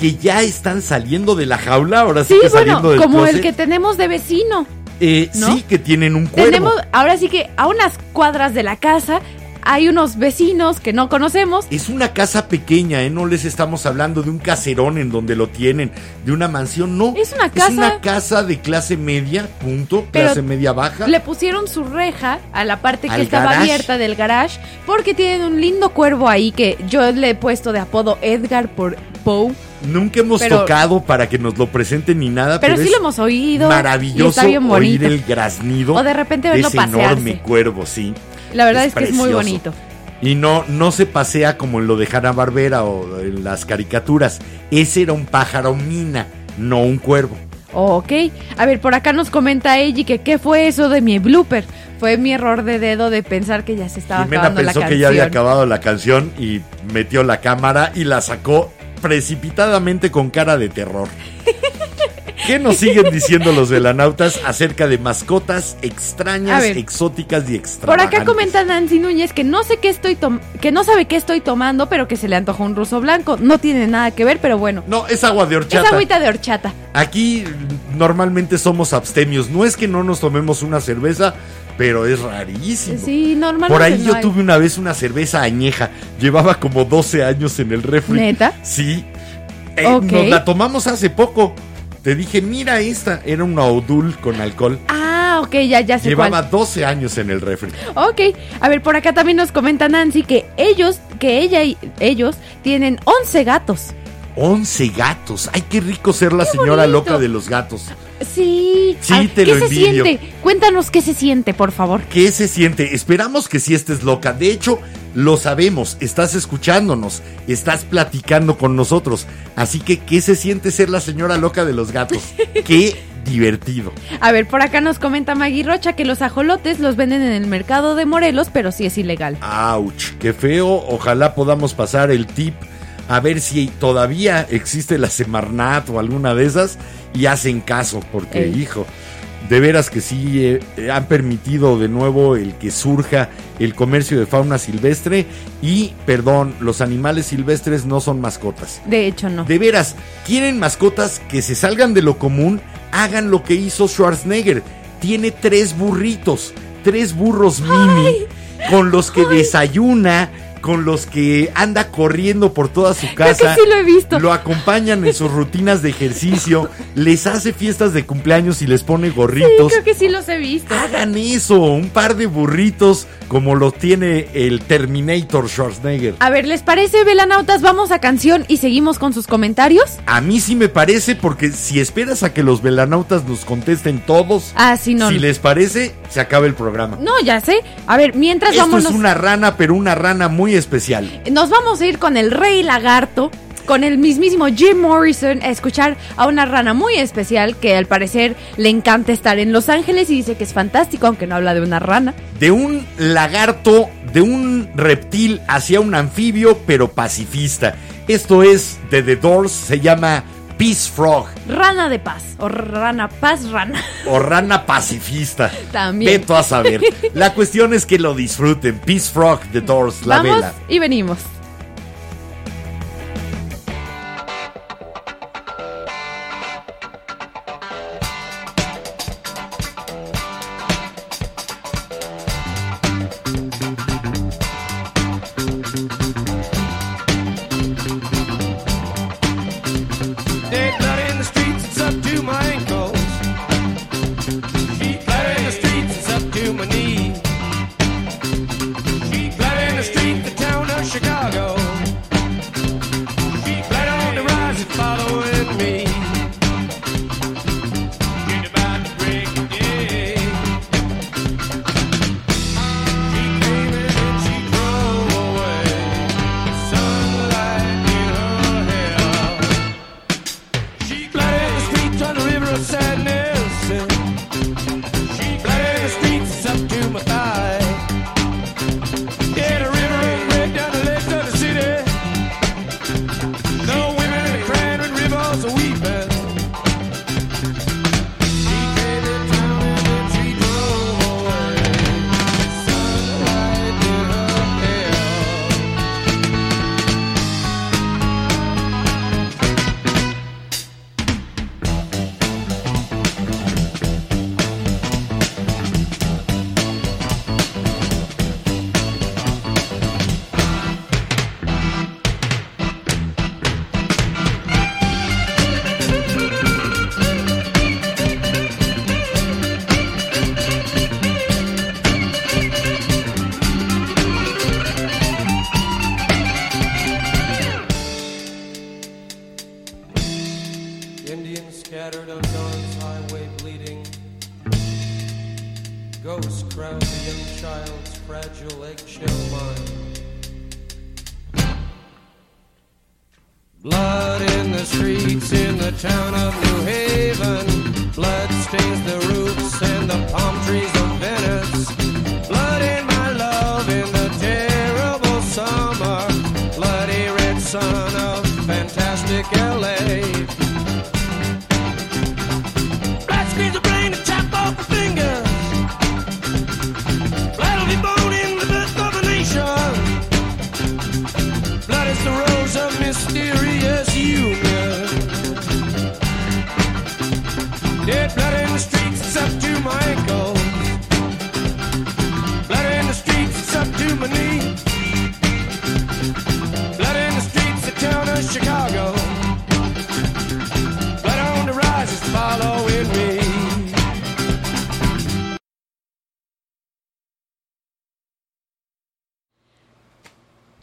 que ya están saliendo de la jaula, ahora sí, Sí, que bueno, saliendo del como el que tenemos de vecino. Eh, ¿no? Sí, que tienen un cuervo. Tenemos, ahora sí que a unas cuadras de la casa hay unos vecinos que no conocemos. Es una casa pequeña, ¿eh? No les estamos hablando de un caserón en donde lo tienen, de una mansión, no. Es una Es casa- una casa de clase media, punto, Pero clase media baja. Le pusieron su reja a la parte que estaba garage. abierta del garage porque tienen un lindo cuervo ahí que yo le he puesto de apodo Edgar por Poe. Nunca hemos pero- tocado para que nos lo presenten ni nada, Pero pero, sí lo hemos oído. y maravilloso está bien oír el graznido O de repente de verlo ese pasearse. enorme cuervo, sí. La verdad es es, que es muy bonito. Y no, no se pasea como en lo de Hanna Barbera o en las caricaturas. Ese era un pájaro mina, no un cuervo. Ok. A ver, por acá nos comenta Eiji que qué fue eso de mi blooper. Fue mi error de dedo de pensar que ya se estaba Jimena acabando la pensó canción. que ya había acabado la canción y metió la cámara y la sacó precipitadamente con cara de terror. ¿Qué nos siguen diciendo los velanautas acerca de mascotas extrañas, ver. exóticas y Por extravagantes? acá comenta Nancy Núñez que no sé qué estoy que no sabe qué estoy tomando, pero que se le antojó un ruso blanco. No tiene nada que ver, pero bueno. No, es agua de Es horchata. agüita de horchata. Aquí mm, normalmente somos abstemios. No es que no nos tomemos una cerveza, pero es rarísimo. Sí, normalmente Por ahí no yo hay. tuve una vez una cerveza añeja. Llevaba como 12 años en el refri. ¿Neta? Sí. Eh, Ok. Nos la tomamos hace poco. Te dije, mira esta. Era una Odul con alcohol. Ah, ok, ya, ya sé Llevaba cuál. 12 años en el refri. Ok, a ver, por acá también nos comenta Nancy que ellos, que ella y ellos tienen 11 gatos. 11 gatos. Ay, qué rico ser la señora bonito. loca de los gatos. Sí. Sí, te ¿Qué lo se envidio. siente? Cuéntanos qué se siente, por favor. ¿Qué se siente? Esperamos que si estés loca. De hecho, lo sabemos. Estás escuchándonos. Estás platicando con nosotros. Así que, ¿qué se siente ser la señora loca de los gatos? <laughs> Qué divertido. A ver, por acá nos comenta Maggie Rocha que los ajolotes los venden en el mercado de Morelos, pero sí es ilegal. Ouch, qué feo. Ojalá podamos pasar el tip a ver si todavía existe la Semarnat o alguna de esas y hacen caso, porque Ey. hijo, de veras que sí eh, eh, han permitido de nuevo el que surja el comercio de fauna silvestre y, perdón, los animales silvestres no son mascotas. De hecho, no. De veras, quieren mascotas que se salgan de lo común, hagan lo que hizo Schwarzenegger. Tiene tres burritos, tres burros mini, con los que desayuna, con los que anda corriendo por toda su Creo casa. que sí lo he visto. Lo acompañan en sus rutinas de ejercicio, les hace fiestas de cumpleaños y les pone Sí, gorritos. creo que sí los he visto. Hagan eso, un par de burritos como lo tiene el Terminator Schwarzenegger. A ver, ¿les parece, velanautas? Vamos a canción y seguimos con sus comentarios. A mí sí me parece porque si esperas a que los velanautas nos contesten todos, Ah, sí, no. si les parece, se acaba el programa. No, ya sé. A ver, mientras Esto vámonos. es una rana, pero una rana muy especial. Nos vamos a ir con el Rey Lagarto, con el mismísimo Jim Morrison, a escuchar a una rana muy especial que al parecer le encanta estar en Los Ángeles y dice que es fantástico, aunque no habla de una rana. De un lagarto, de un reptil hacia un anfibio, pero pacifista. Esto es de The Doors, se llama Peace Frog Rana de paz, o rana paz rana. o rana pacifista. <laughs> También. Veto a saber. <laughs> La cuestión es que lo disfruten. Peace Frog, The Doors, la Vamos vela. y venimos.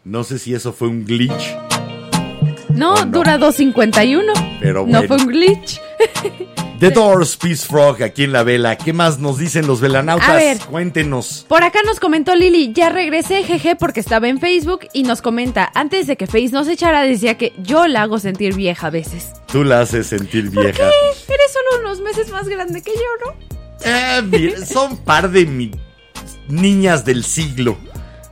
No sé si eso fue un glitch, No, no. dura 2.51. pero No bueno. fue un glitch. <laughs> The Doors, Peace Frog, aquí en la vela. ¿Qué más nos dicen los velanautas? A ver. Cuéntenos. Por acá nos comentó Lili, ya regresé, jeje, porque estaba en Facebook y nos comenta, antes de que Face nos echara, decía que yo la hago sentir vieja a veces. Tú la haces sentir vieja. ¿Qué? Eres solo unos meses más grande que yo, ¿no? Eh, mira, son par de mi- niñas del siglo.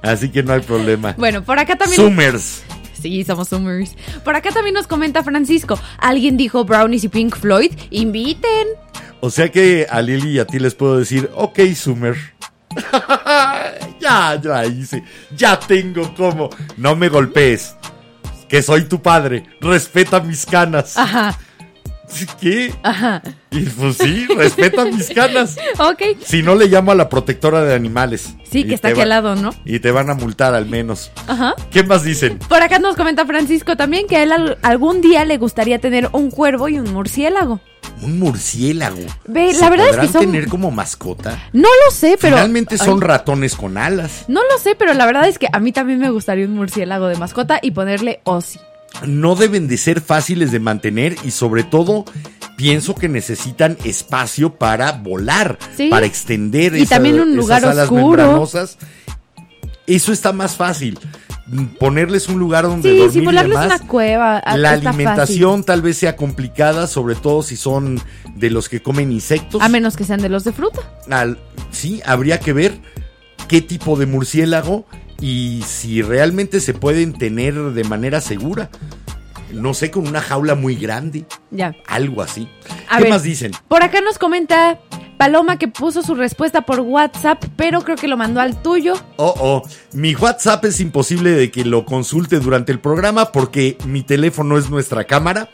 Así que no hay problema. Bueno, por acá también... Summers. Sí, somos Summers. Por acá también nos comenta Francisco, alguien dijo Brownies y Pink Floyd, inviten. O sea que a Lili y a ti les puedo decir, ok, Summer. <laughs> ya, ya hice. Ya tengo como. No me golpees. Que soy tu padre. Respeta mis canas. Ajá, ¿Qué? ajá. Y pues sí, respeta mis canas. <laughs> Ok. Si no, le llamo a la protectora de animales. Sí, que está aquí al lado, ¿no? Y te van a multar al menos. Ajá. ¿Qué más dicen? Por acá nos comenta Francisco también que a él al- algún día le gustaría tener un cuervo y un murciélago. Un murciélago. Ve, ¿Se la verdad es que son- tener como mascota? No lo sé, pero... Finalmente son Ay, ratones con alas. No lo sé, pero la verdad es que a mí también me gustaría un murciélago de mascota y ponerle Ozzy. No deben de ser fáciles de mantener y sobre todo pienso que necesitan espacio para volar, Sí. para extender Y también un esas lugar alas oscuro. membranosas. Eso está más fácil. Ponerles un lugar donde Sí, dormir y volarles demás. una cueva. ah, La alimentación tal vez sea complicada, sobre todo si son de los que comen insectos. A menos que sean de los de fruta. Al- sí, habría que ver qué tipo de murciélago y si realmente se pueden tener de manera segura. No sé, con una jaula muy grande, Ya. algo así. A ¿Qué ver, más dicen? Por acá nos comenta Paloma que puso su respuesta por WhatsApp, pero creo que lo mandó al tuyo. Oh, oh, mi WhatsApp es imposible de que lo consulte durante el programa porque mi teléfono es nuestra cámara.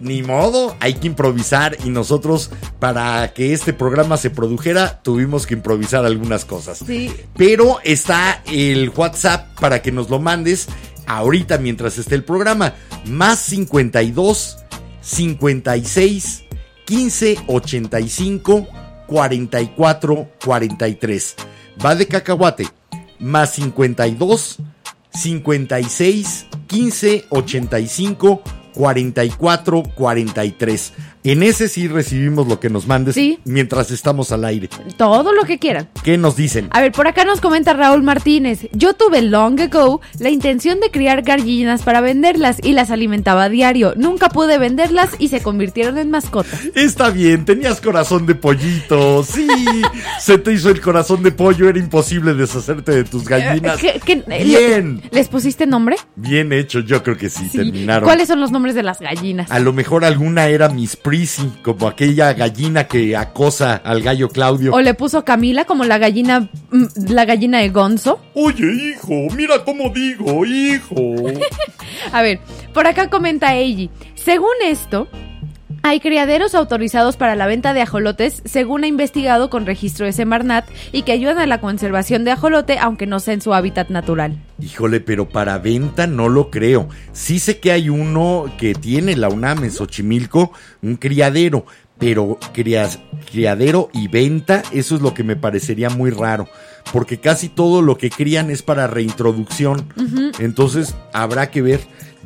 Ni modo, hay que improvisar y nosotros para que este programa se produjera tuvimos que improvisar algunas cosas. Sí. Pero está el WhatsApp para que nos lo mandes ahorita mientras esté el programa. Más 52 56 15 85 44 43. Va de cacahuate. Más 52 56 15 85 44 43. En ese sí recibimos lo que nos mandes Sí. mientras estamos al aire. Todo lo que quieran. ¿Qué nos dicen? A ver, por acá nos comenta Raúl Martínez. Yo tuve long ago la intención de criar gallinas para venderlas y las alimentaba a diario. Nunca pude venderlas y se convirtieron en mascotas. Está bien, tenías corazón de pollito. Sí, <laughs> se te hizo el corazón de pollo, era imposible deshacerte de tus gallinas. ¿Qué- qué- Bien, ¿Les pusiste nombre? bien hecho, yo creo que sí, Sí. terminaron. ¿Cuáles son los nombres de las gallinas? A lo mejor alguna era Miss Prissy, como aquella gallina que acosa al gallo Claudio. ¿O le puso Camila como la gallina, mm, la gallina de Gonzo? Oye, hijo, mira cómo digo, hijo. <laughs> A ver, por acá comenta Eiji. Según esto, hay criaderos autorizados para la venta de ajolotes, según ha investigado con registro de Semarnat, y que ayudan a la conservación de ajolote, aunque no sea en su hábitat natural. Híjole, pero para venta no lo creo. Sí sé que hay uno que tiene la UNAM en Xochimilco, un criadero, pero crias- criadero y venta, eso es lo que me parecería muy raro. Porque casi todo lo que crían es para reintroducción. Entonces habrá que ver.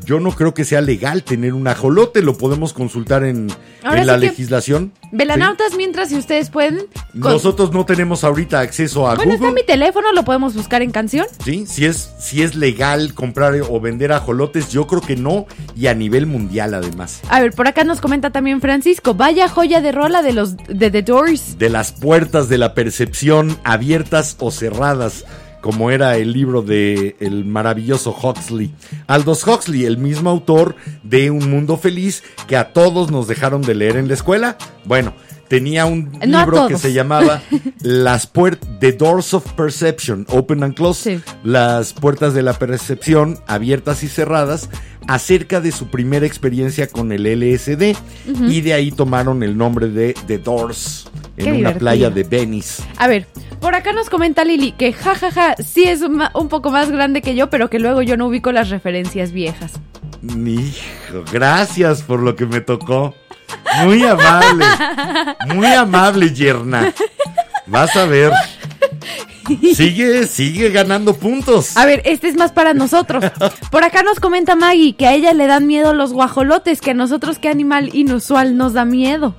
Yo no creo que sea legal tener un ajolote, lo podemos consultar en, Ahora en la legislación. Velanautas, mientras si ustedes pueden. con- Nosotros no tenemos ahorita acceso a Bueno, está Google. en mi teléfono, lo podemos buscar en canción. Sí, si es, si es legal comprar o vender ajolotes, yo creo que no, y a nivel mundial además. A ver, por acá nos comenta también Francisco. Vaya joya de rola de los de The Doors. De las puertas de la percepción abiertas o cerradas, como era el libro de el maravilloso Huxley. Aldous Huxley, el mismo autor de Un Mundo Feliz que a todos nos dejaron de leer en la escuela. Bueno, tenía un No libro que se llamaba <laughs> Las puertas, The Doors of Perception, Open and Close, Sí. las puertas de la percepción abiertas y cerradas, acerca de su primera experiencia con el LSD y de ahí tomaron el nombre de The Doors en Qué una divertido. playa de Venice. A ver, por acá nos comenta Lili que jajaja, sí es un poco más grande que yo, pero que luego yo no ubico las referencias viejas. Hijo, gracias por lo que me tocó. Muy amable. Muy amable, yerna. Vas a ver. <laughs> Sigue, sigue ganando puntos. A ver, este es más para nosotros. Por acá nos comenta Maggie que a ella le dan miedo los guajolotes, que a nosotros qué animal inusual nos da miedo.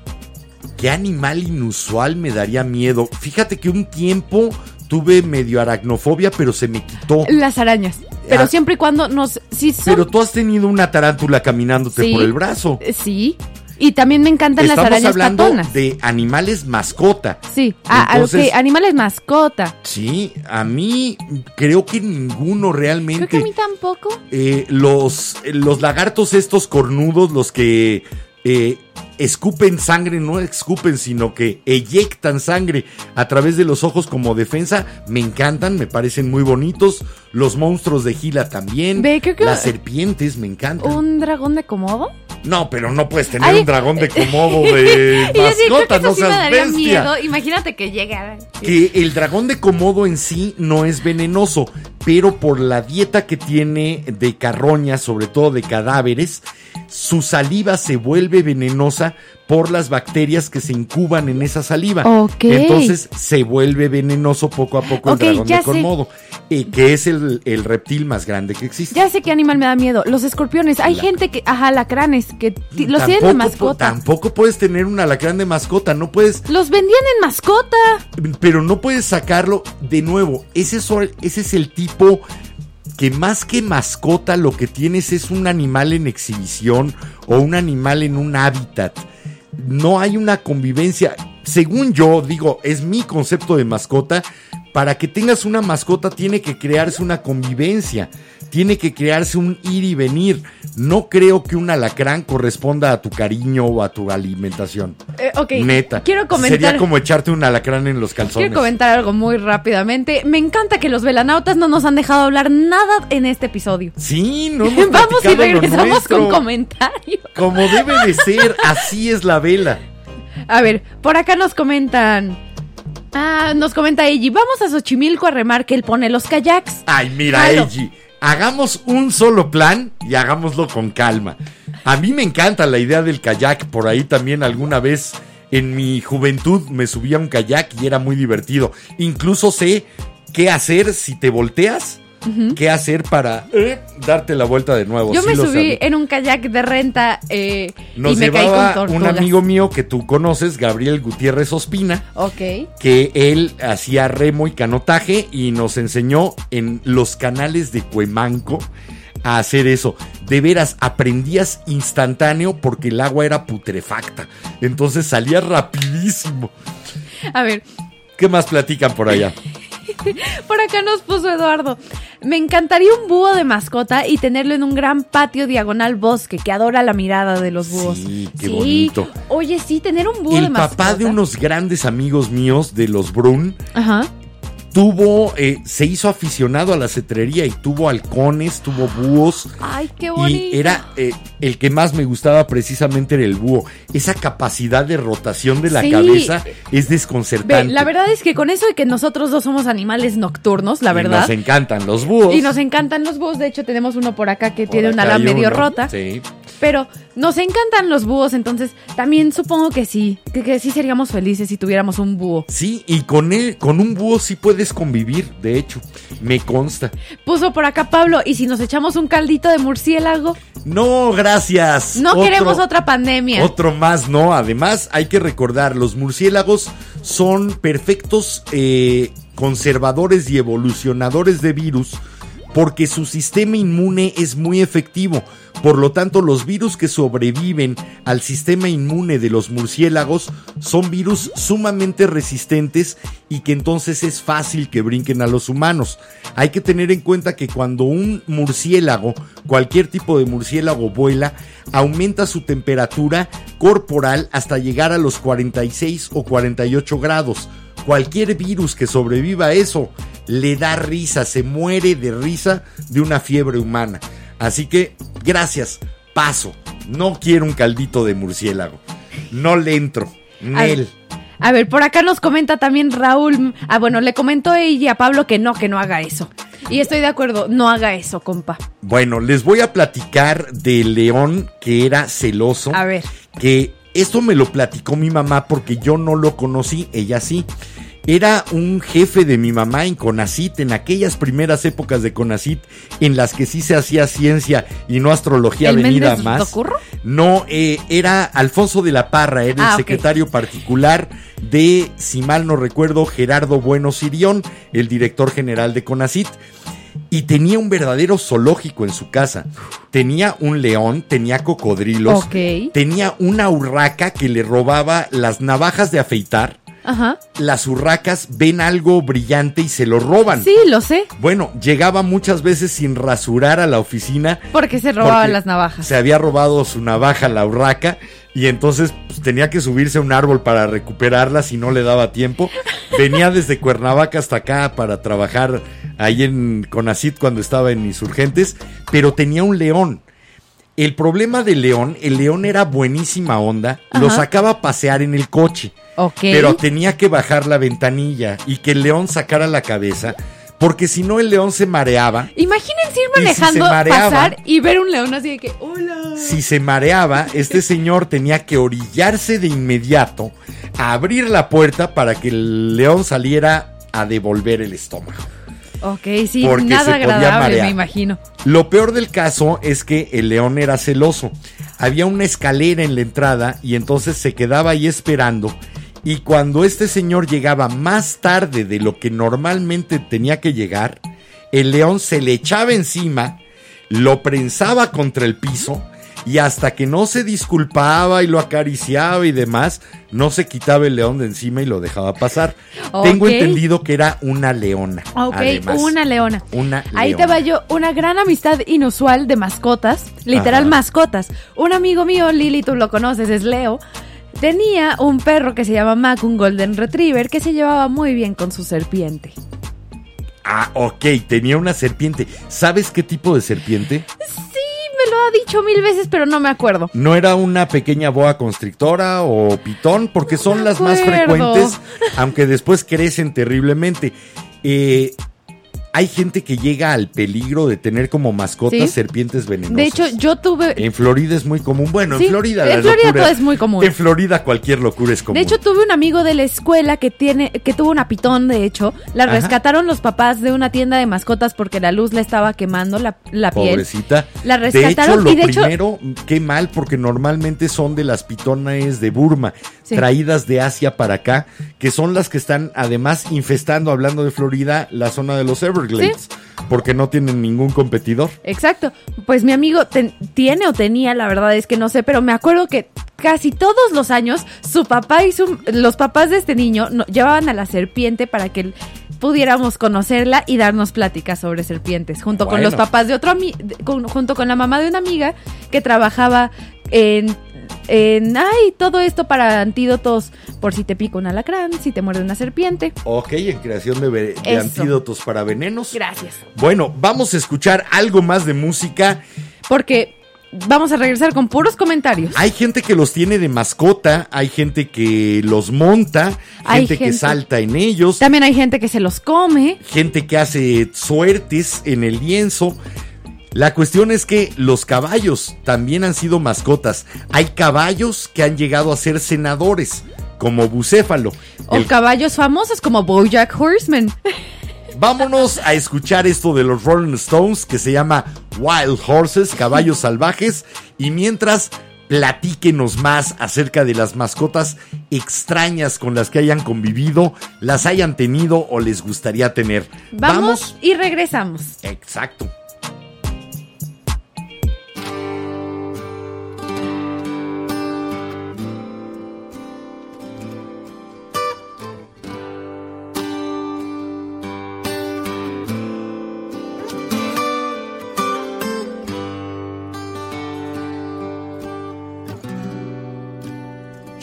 ¿Qué animal inusual me daría miedo? Fíjate que un tiempo tuve medio aracnofobia, pero se me quitó. Las arañas. Pero Ah. siempre y cuando nos... Sí, son- Pero tú has tenido una tarántula caminándote Sí. por el brazo. Sí. Y también me encantan las arañas hablando patonas. de animales mascota. Sí. Ah, ah, Entonces- ok, Animales mascota. Sí, a mí creo que ninguno realmente. Creo que a mí tampoco. Eh, los, los lagartos estos cornudos, los que eh, escupen sangre, no escupen, sino que eyectan sangre a través de los ojos como defensa, me encantan, me parecen muy bonitos. Los monstruos de Gila también. Ve, creo que- Las serpientes me encantan. ¿Un dragón de Komodo? No, pero no puedes tener Ay. un dragón de Komodo de <laughs> mascota, no sí seas daría bestia. miedo. Imagínate que llega. Que el dragón de Komodo en sí no es venenoso, pero por la dieta que tiene de carroña, sobre todo de cadáveres, su saliva se vuelve venenosa por las bacterias que se incuban en esa saliva. Ok. Entonces se vuelve venenoso poco a poco el dragón de sé. Komodo, eh, que es el, el reptil más grande que existe. Ya sé qué animal me da miedo. Los escorpiones. Hay La- gente que. Ajá, lacranes. Que los tienen de mascota. Tampoco puedes tener un alacrán de mascota, no puedes Los vendían en mascota. pero no puedes sacarlo de nuevo. Ese es, ese es el tipo que más que mascota lo que tienes es un animal en exhibición o un animal en un hábitat. No hay una convivencia. Según yo digo, es mi concepto de mascota. Para que tengas una mascota tiene que crearse una convivencia. Tiene que crearse un ir y venir. No creo que un alacrán corresponda a tu cariño o a tu alimentación. Eh, ok. Neta. Quiero comentar. Sería como echarte un alacrán en los calzones. Quiero comentar algo muy rápidamente. Me encanta que los velanautas no nos han dejado hablar nada en este episodio. Sí, no <laughs> hemos Vamos y regresamos con comentarios. Como debe de ser, así es la vela. A ver, por acá nos comentan. Ah, nos comenta Eiji, vamos a Xochimilco a remar que él pone los kayaks. Ay, mira. Eiji, hagamos un solo plan y hagámoslo con calma. A mí me encanta la idea del kayak, por ahí también alguna vez en mi juventud me subí a un kayak y era muy divertido. Incluso sé qué hacer si te volteas, qué hacer para eh, darte la vuelta de nuevo. Yo Sí me subí en un kayak de renta eh, Nos y me caí llevaba con un amigo mío que tú conoces, Gabriel Gutiérrez Ospina. Ok. que él hacía remo y canotaje y nos enseñó en los canales de Cuemanco a hacer eso. De veras, aprendías instantáneo porque el agua era putrefacta. Entonces salía rapidísimo. A ver, ¿Qué más platican por allá? <laughs> <laughs> por acá nos puso Eduardo. Me encantaría un búho de mascota y tenerlo en un gran patio diagonal bosque que adora la mirada de los búhos. Sí, qué bonito. Oye, sí, tener un búho de El mascota. papá de unos grandes amigos míos de los Brun Ajá. Tuvo, eh, se hizo aficionado a la cetrería y tuvo halcones, tuvo búhos. Ay, qué bonito. Y era eh, el que más me gustaba precisamente era el búho. Esa capacidad de rotación de la Sí. cabeza es Ve, desconcertante. la verdad es que con eso de que nosotros dos somos animales nocturnos, la Y verdad. Nos encantan los búhos. Y nos encantan los búhos. De hecho, tenemos uno por acá que Por tiene una ala medio uno. rota. Sí. Pero nos encantan los búhos, entonces también supongo que sí. Que, que sí seríamos felices si tuviéramos un búho. Sí, y con él, con un búho sí puedes convivir, de hecho, me consta. Puso por acá Pablo, ¿y si nos echamos un caldito de murciélago? No, gracias. No Otro- queremos otra pandemia. Otro más, no. Además, hay que recordar, los murciélagos son perfectos eh, conservadores y evolucionadores de virus porque su sistema inmune es muy efectivo. Por lo tanto, los virus que sobreviven al sistema inmune de los murciélagos son virus sumamente resistentes y que entonces es fácil que brinquen a los humanos. Hay que tener en cuenta que cuando un murciélago, cualquier tipo de murciélago vuela, aumenta su temperatura corporal hasta llegar a los 46 o 48 grados. Cualquier virus que sobreviva a eso le da risa, se muere de risa de una fiebre humana. Así que, gracias, paso. No quiero un caldito de murciélago. No le entro. Nel. A ver, por acá nos comenta también Raúl. Ah, bueno, le comentó ella a Pablo que no, que no haga eso. Y estoy de acuerdo, no haga eso, compa. Bueno, les voy a platicar del león que era celoso. A ver. Que esto me lo platicó mi mamá porque yo no lo conocí, ella sí. Era un jefe de mi mamá en Conacit, en aquellas primeras épocas de Conacit, en las que sí se hacía ciencia y no astrología ¿El venida Méndez más. Tocurro? No, eh, era Alfonso de la Parra, era el Ah, secretario particular de, si mal no recuerdo, Gerardo Bueno Sirión, el director general de Conacit. Y tenía un verdadero zoológico en su casa. Tenía un león, tenía cocodrilos, tenía una urraca que le robaba las navajas de afeitar. Ajá. Las urracas ven algo brillante y se lo roban. Sí, lo sé. Bueno, llegaba muchas veces sin rasurar a la oficina Porque se robaban las navajas. Se había robado su navaja, la urraca, y entonces pues, tenía que subirse a un árbol para recuperarla si no le daba tiempo. Venía desde Cuernavaca hasta acá para trabajar ahí en Conacit cuando estaba en Insurgentes, pero tenía un león. El problema del león, el león era buenísima onda, lo sacaba a pasear en el coche. Pero tenía que bajar la ventanilla y que el león sacara la cabeza, porque si no el león se mareaba. Imagínense ir Y si manejando, mareaba- pasar y ver un león así de que, hola. Si se mareaba, este señor tenía que orillarse de inmediato, a abrir la puerta para que el león saliera a devolver el estómago. Ok, sí, Porque se nada podía agradable, marear. me imagino. Lo peor del caso es que el león era celoso. Había una escalera en la entrada y entonces se quedaba ahí esperando. Y cuando este señor llegaba más tarde de lo que normalmente tenía que llegar, el león se le echaba encima, lo prensaba contra el piso y hasta que no se disculpaba y lo acariciaba y demás, no se quitaba el león de encima y lo dejaba pasar. Tengo entendido que era una leona. Ok, además. una leona. Una Ahí te va yo, una gran amistad inusual de mascotas, literal Ajá. mascotas. Un amigo mío, Lili, tú lo conoces, es Leo. Tenía un perro que se llama Mac, un Golden Retriever, que se llevaba muy bien con su serpiente. Ah, ok, tenía una serpiente. ¿Sabes qué tipo de serpiente? Sí, me lo ha dicho mil veces, pero no me acuerdo. ¿No era una pequeña boa constrictora o pitón? Porque son las más frecuentes, aunque después crecen terriblemente. Eh, hay gente que llega al peligro de tener como mascotas Sí. serpientes venenosas. De hecho, yo tuve... En Florida es muy común. Bueno, Sí, en Florida en la Florida locura- todo es muy común. En Florida cualquier locura es común. De hecho, tuve un amigo de la escuela que tiene, que tuvo una pitón, de hecho. La Ajá. rescataron los papás de una tienda de mascotas porque la luz le estaba quemando la, la piel. Pobrecita. La de hecho, rescataron lo y de hecho- primero, qué mal, porque normalmente son de las pitones de Burma, Sí. traídas de Asia para acá, que son las que están además infestando, hablando de Florida, la zona de los Everglades, porque no tienen ningún competidor. Exacto. Pues mi amigo ten- tiene o tenía, la verdad es que no sé, pero me acuerdo que casi todos los años su papá y su, los papás de este niño no- llevaban a la serpiente para que pudiéramos conocerla y darnos pláticas sobre serpientes, junto con los papás de otro de- con- junto con la mamá de una amiga que trabajaba en en ay, todo esto para antídotos por si te pica un alacrán, si te muerde una serpiente. Ok, en creación de, antídotos para venenos. Gracias. Bueno, vamos a escuchar algo más de música. Porque vamos a regresar con puros comentarios. Hay gente que los tiene de mascota, hay gente que los monta, Hay gente que salta en ellos. También hay gente que se los come. gente que hace suertes en el lienzo. La cuestión es que los caballos también han sido mascotas. Hay caballos que han llegado a ser senadores, como Bucéfalo. O El- caballos famosos como Bojack Horseman. Vámonos a escuchar esto de los Rolling Stones que se llama Wild Horses, caballos salvajes. Y mientras, platíquenos más acerca de las mascotas extrañas con las que hayan convivido, las hayan tenido o les gustaría tener. Vamos, y regresamos. Exacto.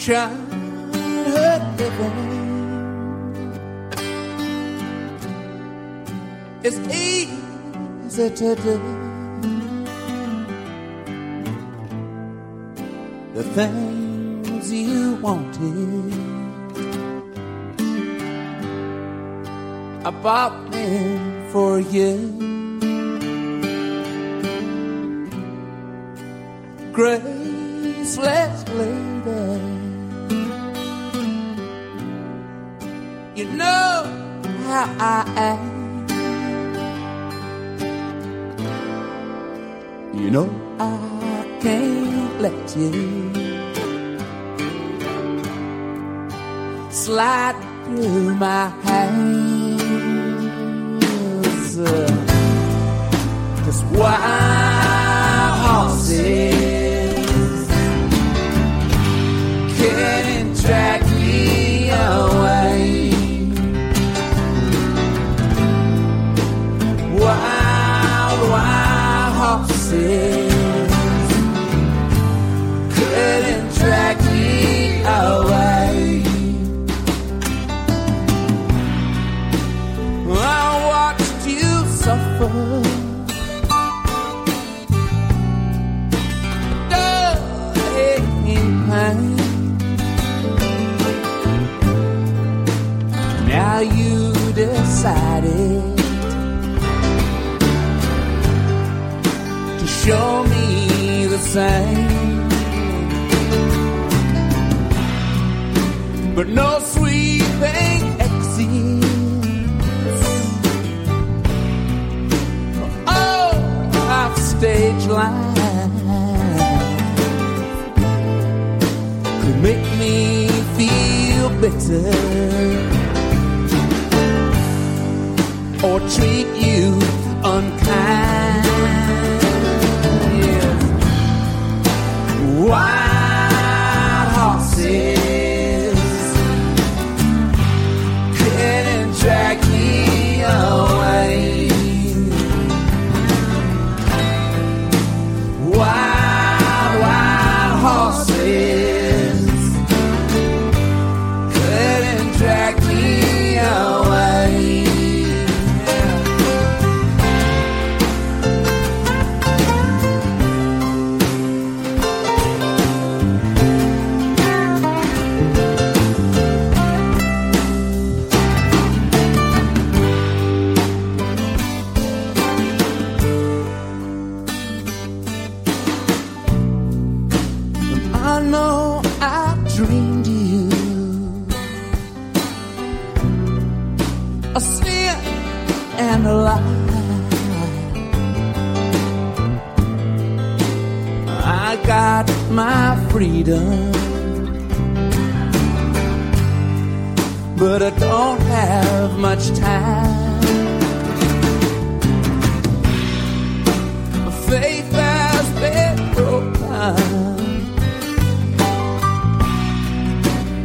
Childhood living is easy to do. The things you wanted, I bought them for you. Graceless how I am. You know I can't let you slide through my hands. Cause wild same. But no sweet thing exists. Oh, off stage line could make me feel better or treat you unkind.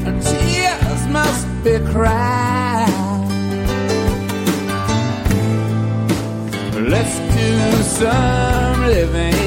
And tears must be cried. Let's do some living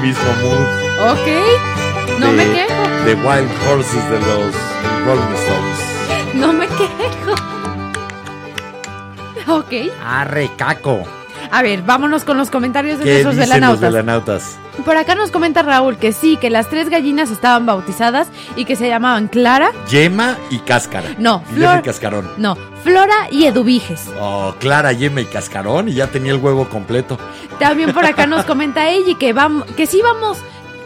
mismo mood Ok, no de, me quejo, de Wild Horses de los Rolling Stones. no me quejo. Ok, Arre, caco. a ver, vámonos con los comentarios de ¿Qué nuestros dicen los velanautas. Por acá nos comenta Raúl que sí, que las tres gallinas estaban bautizadas y que se llamaban Clara, Yema y cáscara. No, Flor- y cascarón. no, Flora y Eduviges. Oh, Clara, yema y cascarón y ya tenía el huevo completo. También por acá nos <laughs> comenta ella que, vamos, que sí vamos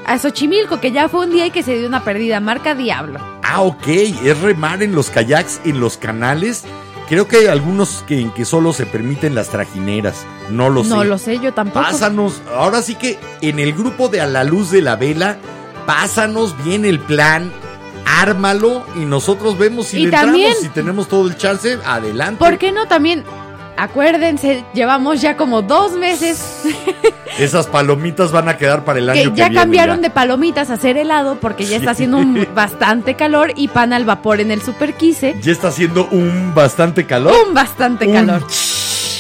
a Xochimilco, que ya fue un día y que se dio una perdida, marca Diablo. Ah, ok, es remar en los kayaks, en los canales Creo que hay algunos que, en que solo se permiten las trajineras. No lo sé. No lo sé, yo tampoco. Pásanos, ahora sí que en el grupo de A la Luz de la Vela, pásanos bien el plan, ármalo y nosotros vemos si Y le también- entramos, si tenemos todo el chance, adelante. ¿Por qué no también? Acuérdense, llevamos ya como dos meses <laughs> Esas palomitas van a quedar para el año que que, ya viene, cambiaron ya. de palomitas a hacer helado porque ya está haciendo un <laughs> bastante calor y pan al vapor en el super quise. Ya está haciendo un bastante calor. Un bastante Un calor.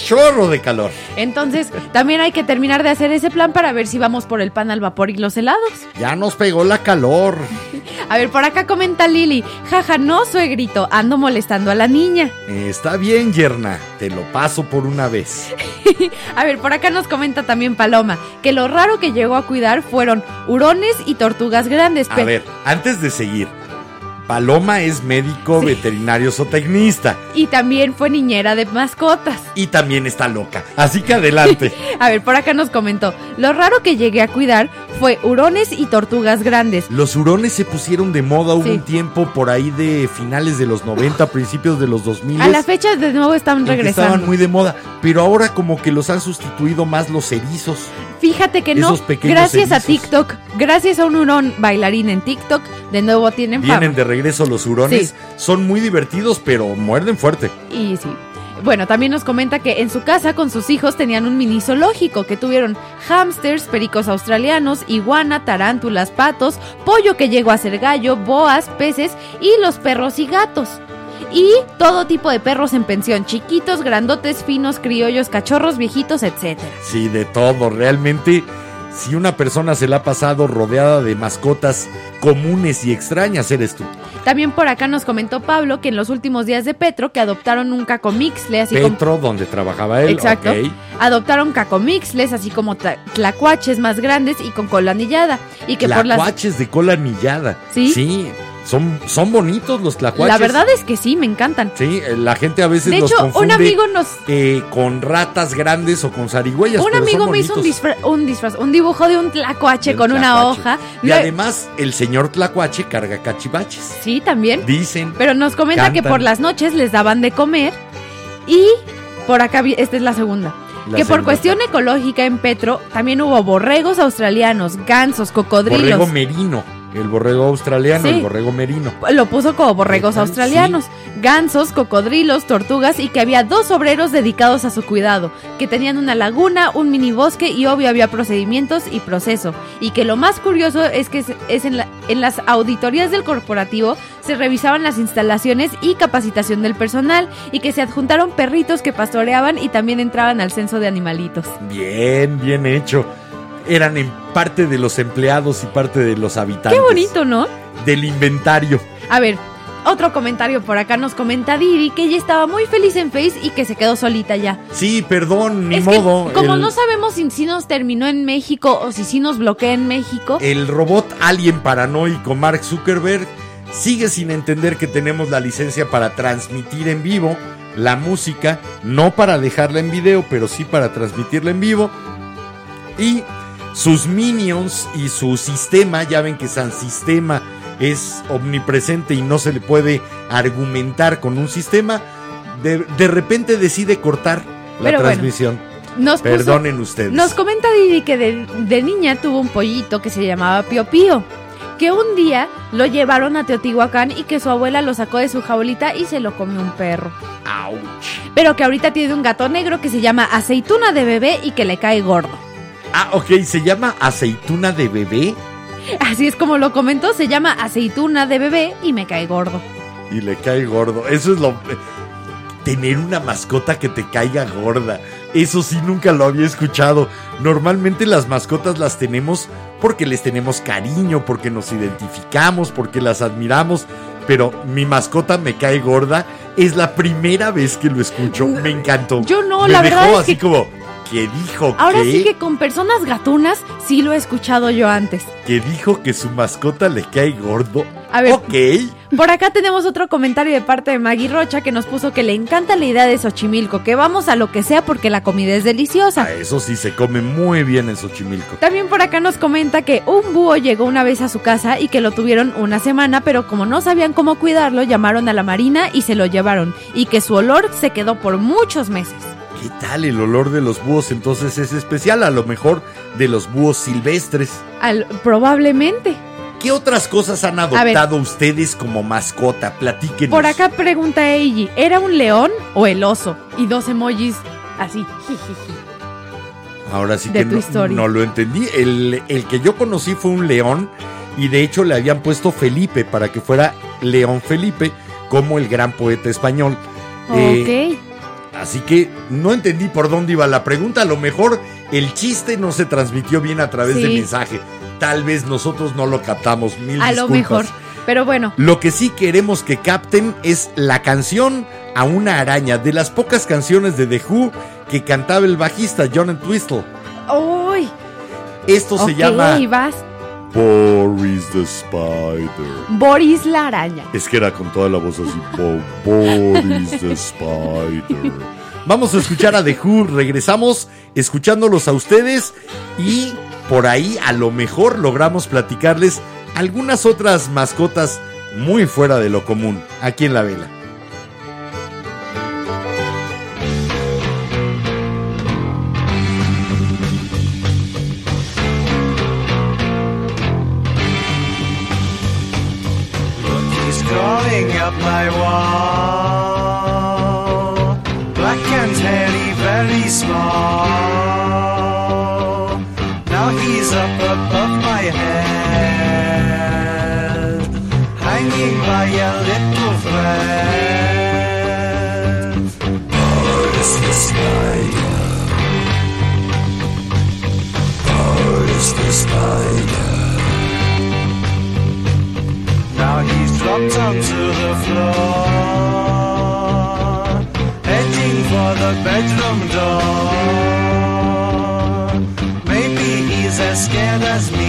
Chorro de calor. Entonces, también hay que terminar de hacer ese plan para ver si vamos por el pan al vapor y los helados. Ya nos pegó la calor. <laughs> A ver, por acá comenta Lili. Jaja, no, suegrito, ando molestando a la niña. Está bien, yerna. Te lo paso por una vez. <laughs> A ver, por acá nos comenta también Paloma que lo raro que llegó a cuidar fueron hurones y tortugas grandes. A ver, antes de seguir. Paloma es médico Sí. veterinario zootecnista Y también fue niñera de mascotas. y también está loca. Así que adelante. <laughs> A ver, por acá nos comentó. Lo raro que llegué a cuidar fue hurones y tortugas grandes. Los hurones se pusieron de moda, hubo Sí. un tiempo por ahí de finales de los 90, principios de los 2000. A la fecha de nuevo están regresando. estaban muy de moda, pero ahora como que los han sustituido más los erizos. Fíjate que no, gracias a. TikTok, gracias a un hurón bailarín en TikTok, de nuevo tienen fama. Vienen de regreso los hurones, Sí. son muy divertidos, pero muerden fuerte. Y sí. Bueno, también nos comenta que en su casa con sus hijos tenían un mini zoológico que tuvieron hámsters, pericos australianos, iguana, tarántulas, patos, pollo que llegó a ser gallo, boas, peces y los perros y gatos. Y todo tipo de perros en pensión, chiquitos, grandotes, finos, criollos, cachorros, viejitos, etcétera. Sí, de todo. Realmente, si una persona se la ha pasado rodeada de mascotas comunes y extrañas, eres tú. También por acá nos comentó Pablo que en los últimos días de Petro que adoptaron un cacomixle, así como Petro, donde trabajaba él. Exacto. ok. adoptaron cacomixles, así como tla- tlacuaches más grandes y con cola anillada. Y que por las de cola anillada. ¿Sí? Sí, son, son bonitos los tlacuaches. La verdad es que sí, me encantan. Sí, eh, la gente a veces De los hecho, un amigo nos. eh, con ratas grandes o con zarigüeyas. Un pero amigo son me hizo un disfraz, un disfraz, un dibujo de un tlacuache con una hoja. Y Lo- además, el señor tlacuache carga cachivaches. Sí, también. Dicen. Pero nos comenta que por las noches les daban de comer. Y por acá, esta es la segunda. La que por segunda. cuestión ecológica en Petro también hubo borregos australianos, gansos, cocodrilos. Borrego merino. El borrego australiano, Sí. el borrego merino. Lo puso como borregos australianos, gansos, cocodrilos, tortugas y que había dos obreros dedicados a su cuidado, que tenían una laguna, un mini bosque y obvio había procedimientos y proceso. Y que lo más curioso es que es, es en, la- en las auditorías del corporativo se revisaban las instalaciones y capacitación del personal y que se adjuntaron perritos que pastoreaban y también entraban al censo de animalitos. Bien, bien hecho. Eran en parte de los empleados y parte de los habitantes. Qué bonito, ¿no? Del inventario. A ver, otro comentario por acá nos comenta Didi que ella estaba muy feliz en Face y que se quedó solita ya. Sí, perdón, ni es modo. que como el, no sabemos si, si nos terminó en México o si sí nos bloquea en México, el robot alien paranoico Mark Zuckerberg sigue sin entender que tenemos la licencia para transmitir en vivo la música, no para dejarla en video, pero sí para transmitirla en vivo. Y sus minions y su sistema, ya ven que San Sistema es omnipresente y no se le puede argumentar con un sistema, de, de repente decide cortar la Pero bueno, transmisión. nos, puso- Perdonen ustedes. nos comenta Didi que de, de niña tuvo un pollito que se llamaba Pío Pío. Que un día lo llevaron a Teotihuacán y que su abuela lo sacó de su jaulita y se lo comió un perro. Ouch. Pero que ahorita tiene un gato negro que se llama aceituna de bebé y que le cae gordo. Ah, ok, se llama aceituna de bebé Así es como lo comentó, se llama aceituna de bebé y me cae gordo. y le cae gordo. Eso es lo... Tener una mascota que te caiga gorda. Eso sí nunca lo había escuchado. Normalmente las mascotas las tenemos porque les tenemos cariño, porque nos identificamos, porque las admiramos. Pero mi mascota me cae gorda. Es la primera vez que lo escucho. Me encantó. Yo no, Me la dejó verdad es así que- como... Que dijo Ahora que... sí que con personas gatunas sí lo he escuchado yo antes. que dijo que su mascota le cae gordo. A ver, Ok. por acá tenemos otro comentario de parte de Maggie Rocha que nos puso que le encanta la idea de Xochimilco, que vamos a lo que sea porque la comida es deliciosa. Eso sí se come muy bien en Xochimilco. También por acá nos comenta que un búho llegó una vez a su casa y que lo tuvieron una semana, pero como no sabían cómo cuidarlo, llamaron a la marina y se lo llevaron, y que su olor se quedó por muchos meses. ¿Qué tal el olor de los búhos? Entonces es especial, a lo mejor de los búhos silvestres. Al- probablemente. ¿Qué otras cosas han adoptado ustedes como mascota? Platíquenos. Por acá pregunta Eiji, ¿era un león o el oso? Y dos emojis así. Ahora sí de que no, lo entendí. El, el que yo conocí fue un león y de hecho le habían puesto Felipe para que fuera León Felipe como el gran poeta español. Eh, Ok. Así que no entendí por dónde iba la pregunta. A lo mejor el chiste no se transmitió bien a través Sí. del mensaje. Tal vez nosotros no lo captamos. Mil A lo disculpas. mejor. Pero bueno, Lo que sí queremos que capten es la canción a una araña, de las pocas canciones de The Who que cantaba el bajista John Entwistle. ¡Uy! Esto se llama vas. Boris the Spider. Boris la araña. Es que era con toda la voz así, "Bo- Boris the Spider. Vamos a escuchar a The Who, regresamos escuchándolos a ustedes y por ahí a lo mejor logramos platicarles algunas otras mascotas muy fuera de lo común aquí en la vela. Wall. Black and hairy, very small. Now he's up above my head, hanging by a little thread. Boris the spider. Boris the spider. Now he's dropped onto floor, heading for the bedroom door. Maybe he's as scared as me.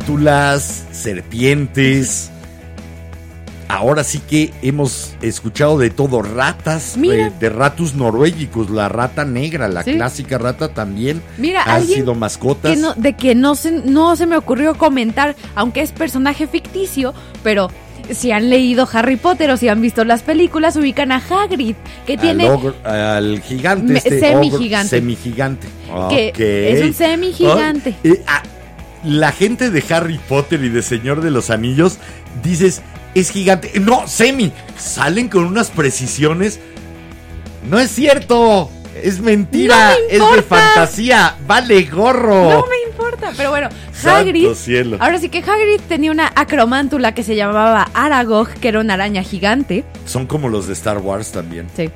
Tarántulas, serpientes. Ahora sí que hemos escuchado de todo, ratas, eh, de ratus noruegicos, la rata negra, la Sí. clásica rata también Mira, han alguien sido mascotas. que no- de que no se, no se me ocurrió comentar, aunque es personaje ficticio, pero si han leído Harry Potter o si han visto las películas, ubican a Hagrid, que al, tiene... ogre- al gigante, Me- este semigigante. ogre semigigante. Que es un semigigante. Eh, ah, la gente de Harry Potter y de Señor de los Anillos dices, es gigante. No, semi. Salen con unas precisiones. No es cierto. Es mentira. No es de fantasía. Vale gorro. No me importa. Pero bueno, Santo Hagrid. cielo. Ahora sí que Hagrid tenía una acromántula que se llamaba Aragog, que era una araña gigante. Son como los de Star Wars también. Sí.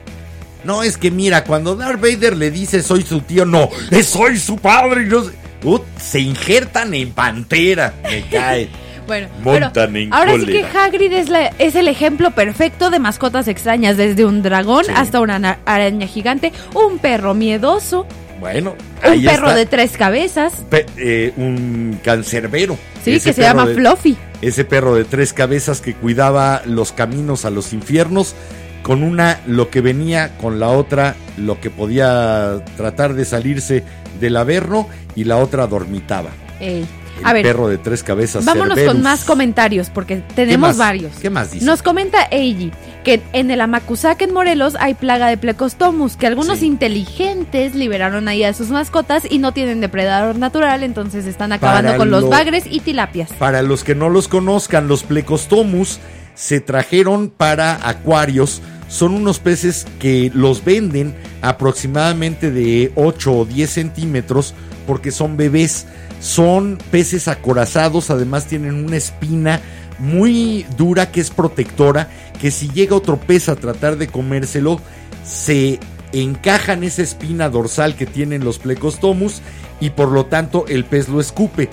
No, es que mira, cuando Darth Vader le dice soy su tío, no, es soy su padre. y no Ut, se injertan en pantera. Me cae. <laughs> Bueno, Montan en ahora sí que. Hagrid es, la- es el ejemplo perfecto de mascotas extrañas, desde un dragón Sí. hasta una na- araña gigante, un perro miedoso, Bueno, un perro está. de tres cabezas, Pe- eh, un cancerbero. sí, Ese que se llama de- Fluffy. Ese perro de tres cabezas que cuidaba los caminos a los infiernos. Con una lo que venía, con la otra lo que podía tratar de salirse del averno y la otra dormitaba. Ey. El A ver, perro de tres cabezas. vámonos Cerberus. con más comentarios, porque ¿Qué tenemos más? varios. ¿Qué más dice? Nos comenta Eiji que en el Amacuzac en Morelos hay plaga de plecostomus, que algunos Sí. inteligentes liberaron ahí a sus mascotas y no tienen depredador natural, entonces están acabando Para con los lo- bagres y tilapias. Para los que no los conozcan, los plecostomus se trajeron para acuarios. Son unos peces que los venden aproximadamente de 8 o 10 centímetros porque son bebés. Son peces acorazados, además tienen una espina muy dura que es protectora, que si llega otro pez a tratar de comérselo, se encaja en esa espina dorsal que tienen los plecostomus y por lo tanto el pez lo escupe.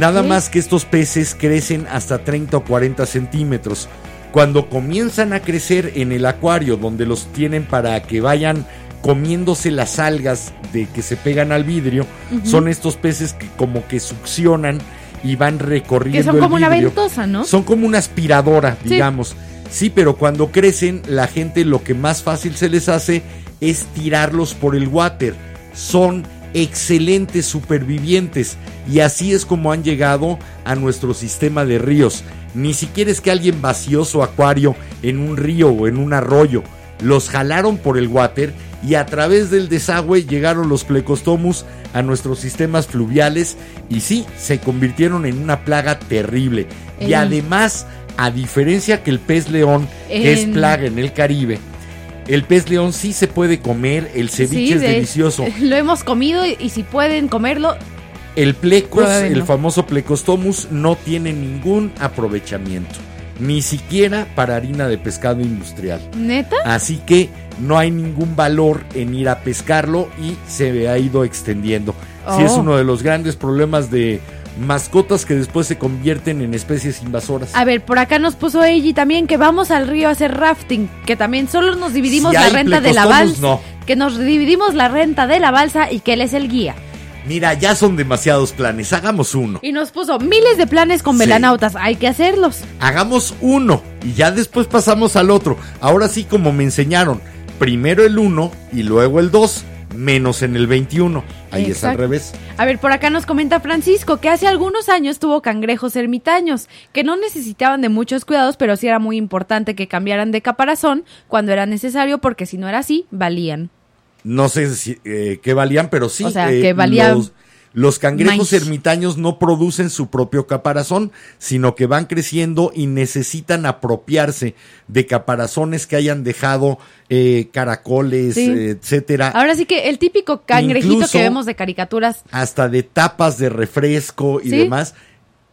Nada más que estos peces crecen hasta 30 o 40 centímetros. Cuando comienzan a crecer en el acuario, donde los tienen para que vayan comiéndose las algas de que se pegan al vidrio, son estos peces que como que succionan y van recorriendo Que son el como una ventosa, ¿no? Son como una aspiradora, Sí. digamos. Sí, pero cuando crecen, la gente lo que más fácil se les hace es tirarlos por el water. Son excelentes supervivientes y así es como han llegado a nuestro sistema de ríos. Ni siquiera es que alguien vació su acuario en un río o en un arroyo. Los jalaron por el water y a través del desagüe llegaron los plecostomus a nuestros sistemas fluviales y sí, se convirtieron en una plaga terrible. Y además, a diferencia que el pez león, que es plaga en el Caribe, el pez león sí se puede comer, el ceviche Sí, es de- delicioso. <laughs> Lo hemos comido y, y si pueden comerlo, El plecos, el famoso plecostomus, no tiene ningún aprovechamiento. Ni siquiera para harina de pescado industrial. neta. Así que no hay ningún valor en ir a pescarlo y se ha ido extendiendo. Sí es Oh. uno de los grandes problemas de mascotas que después se convierten en especies invasoras. A ver, por acá nos puso Eiji también que vamos al río a hacer rafting, que también solo nos dividimos Si la renta de la balsa, no. que nos dividimos la renta de la balsa y que él es el guía. Mira, ya son demasiados planes. Hagamos uno. Y nos puso miles de planes con Sí. velanautas, hay que hacerlos. Hagamos uno y ya después pasamos al otro. Ahora sí, como me enseñaron, primero el uno y luego el dos, menos en el 21. Ahí es al revés. A ver, por acá nos comenta Francisco que hace algunos años tuvo cangrejos ermitaños, que no necesitaban de muchos cuidados, pero sí era muy importante que cambiaran de caparazón cuando era necesario, porque si no era así, valían. No sé si, eh, qué valían, pero sí. O sea, eh, que valían Los, los cangrejos ermitaños no producen su propio caparazón, sino que van creciendo y necesitan apropiarse de caparazones que hayan dejado eh, caracoles, Sí. eh, etcétera. Ahora sí que el típico cangrejito Incluso- que vemos de caricaturas, hasta de tapas de refresco y Sí. demás,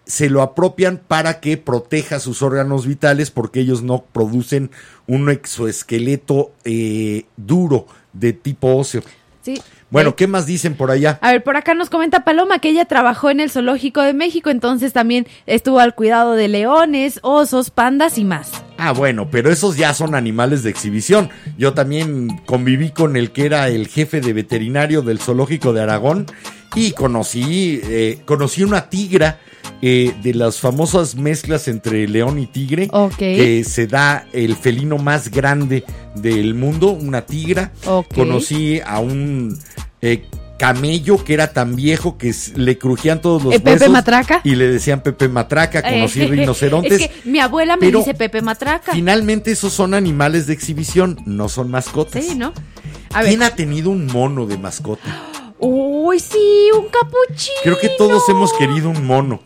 se lo apropian para que proteja sus órganos vitales porque ellos no producen un exoesqueleto eh, duro de tipo óseo. sí. Bueno, ¿qué más dicen por allá? A ver, por acá nos comenta Paloma que ella trabajó en el Zoológico de México, entonces también estuvo al cuidado de leones, osos, pandas y más. Ah, bueno, pero esos ya son animales de exhibición. Yo también conviví con el que era el jefe de veterinario del zoológico de Aragón y conocí, eh, conocí una tigra eh, de las famosas mezclas entre león y tigre, Ok. que se da el felino más grande del mundo, una tigra. Ok. Conocí a un eh, camello que era tan viejo que le crujían todos los ¿Eh, Pepe huesos Matraca? y le decían Pepe Matraca. Conocí Eh, <laughs> rinocerontes. Es que mi abuela me dice Pepe Matraca. Finalmente esos son animales de exhibición, no son mascotas. Sí, ¿no? A ver. ¿Quién ha tenido un mono de mascota? <gasps> Uy, sí, un capuchino. Creo que todos hemos querido un mono.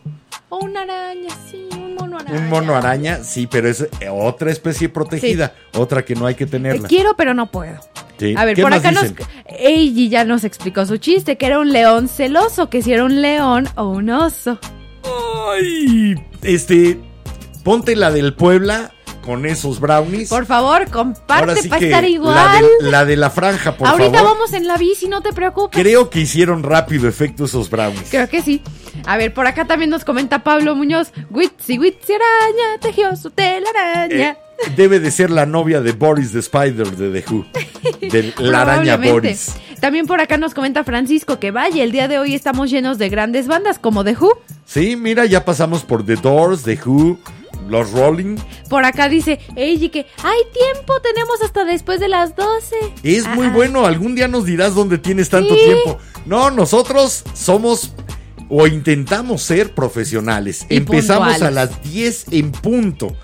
O una araña, sí, un mono araña. Un mono araña, sí, pero es eh, otra especie protegida, otra que no hay que tenerla. Quiero, pero no puedo. Sí. A ver, ¿Qué por acá nos. dicen? Eiji ya nos explicó su chiste, que era un león celoso, que si era un león o un oso. Ay, este, ponte la del Puebla con esos brownies. Por favor, comparte sí para estar La igual. de, la de la franja, por Ahorita favor. vamos en la bici, no te preocupes. Creo que hicieron rápido efecto esos brownies. Creo que sí. A ver, por acá también nos comenta Pablo Muñoz. Witsi, Witsi araña, tejió su telaraña. Eh, debe de ser la novia de Boris the Spider de The Who. <laughs> De la araña. Boris. También por acá nos comenta Francisco que vaya, el día de hoy estamos llenos de grandes bandas como The Who. Sí, mira, ya pasamos por The Doors, The Who, Los Rolling. Por acá dice Eiji que hay tiempo, tenemos hasta después de las 12. Es muy bueno, algún día nos dirás dónde tienes tanto Sí. tiempo. No, nosotros somos o intentamos ser profesionales. Y Empezamos a las 10 en punto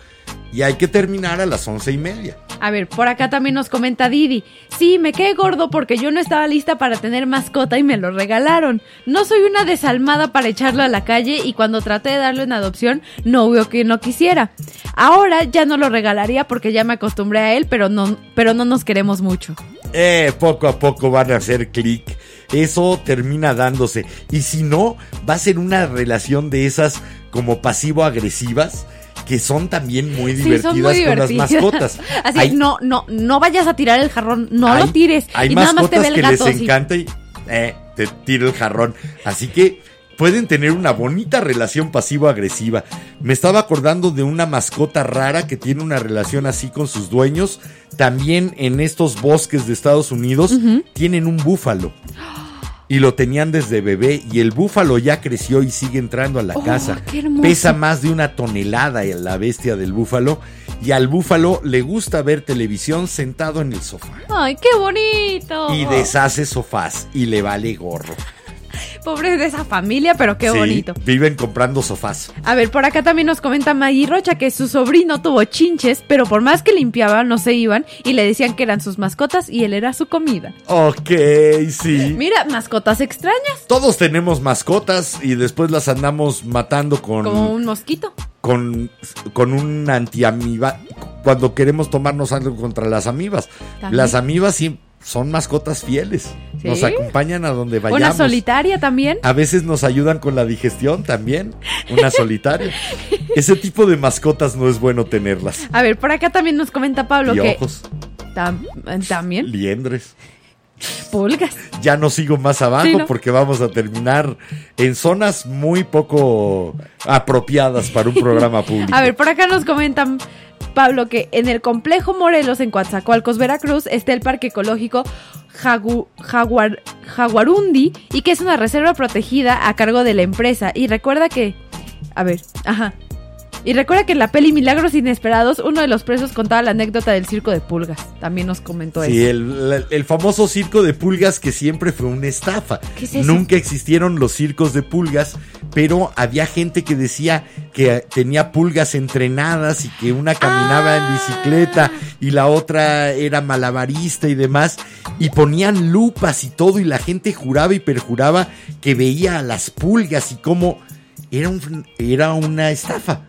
y hay que terminar a las once y media. A ver, por acá también nos comenta Didi. Sí, me quedé gordo porque yo no estaba lista para tener mascota y me lo regalaron. No soy una desalmada para echarlo a la calle y cuando traté de darlo en adopción no veo que no quisiera. Ahora ya no lo regalaría porque ya me acostumbré a él, pero no, pero no nos queremos mucho. Eh, poco a poco van a hacer clic. Eso termina dándose. Y si no, va a ser una relación de esas como pasivo-agresivas que son también muy divertidas, muy con las mascotas. <laughs> Así, Hay- no, no, no vayas a tirar el jarrón, no hay- lo tires. Hay y nada más te mascotas ve el que gato. les encanta y eh, te tira el jarrón. Así que pueden tener una bonita relación pasivo-agresiva. Me estaba acordando de una mascota rara que tiene una relación así con sus dueños. También en estos bosques de Estados Unidos tienen un búfalo. Y lo tenían desde bebé y el búfalo ya creció y sigue entrando a la Oh, casa. qué hermoso. Pesa más de una tonelada la bestia del búfalo y al búfalo le gusta ver televisión sentado en el sofá. Ay, qué bonito. Y deshace sofás y le vale gorro. Pobre de esa familia, pero qué Sí, bonito. Viven comprando sofás. A ver, por acá también nos comenta Maggie Rocha que su sobrino tuvo chinches, pero por más que limpiaban no se iban y le decían que eran sus mascotas y él era su comida. Ok, sí. Mira, mascotas extrañas, Todos tenemos mascotas y después las andamos matando con, como un mosquito. con, con un antiamiba cuando queremos tomarnos algo contra las amibas. También. Las amibas sí son mascotas fieles. ¿Sí? Nos acompañan a donde vayamos. Una solitaria también. A veces nos ayudan con la digestión también. Una <laughs> solitaria. Ese tipo de mascotas no es bueno tenerlas. A ver, por acá también nos comenta Pablo Y que ojos, tam- también liendres. pulgas. Ya no sigo más abajo Sí, ¿no? porque vamos a terminar en zonas muy poco apropiadas para un programa <laughs> público. A ver, por acá nos comentan Pablo que en el complejo Morelos en Coatzacoalcos, Veracruz, está el parque ecológico Jagu- Jaguar, Jaguarundi y que es una reserva protegida a cargo de la empresa. Y recuerda que, a ver, ajá. Y recuerda que en la peli Milagros Inesperados, uno de los presos contaba la anécdota del circo de pulgas. También nos comentó Sí, eso. el, el famoso circo de pulgas que siempre fue una estafa. ¿Qué es eso? Nunca existieron los circos de pulgas, pero había gente que decía que tenía pulgas entrenadas y que una caminaba en Ah. bicicleta y la otra era malabarista y demás. Y ponían lupas y todo y la gente juraba y perjuraba que veía a las pulgas y cómo era, un, era una estafa.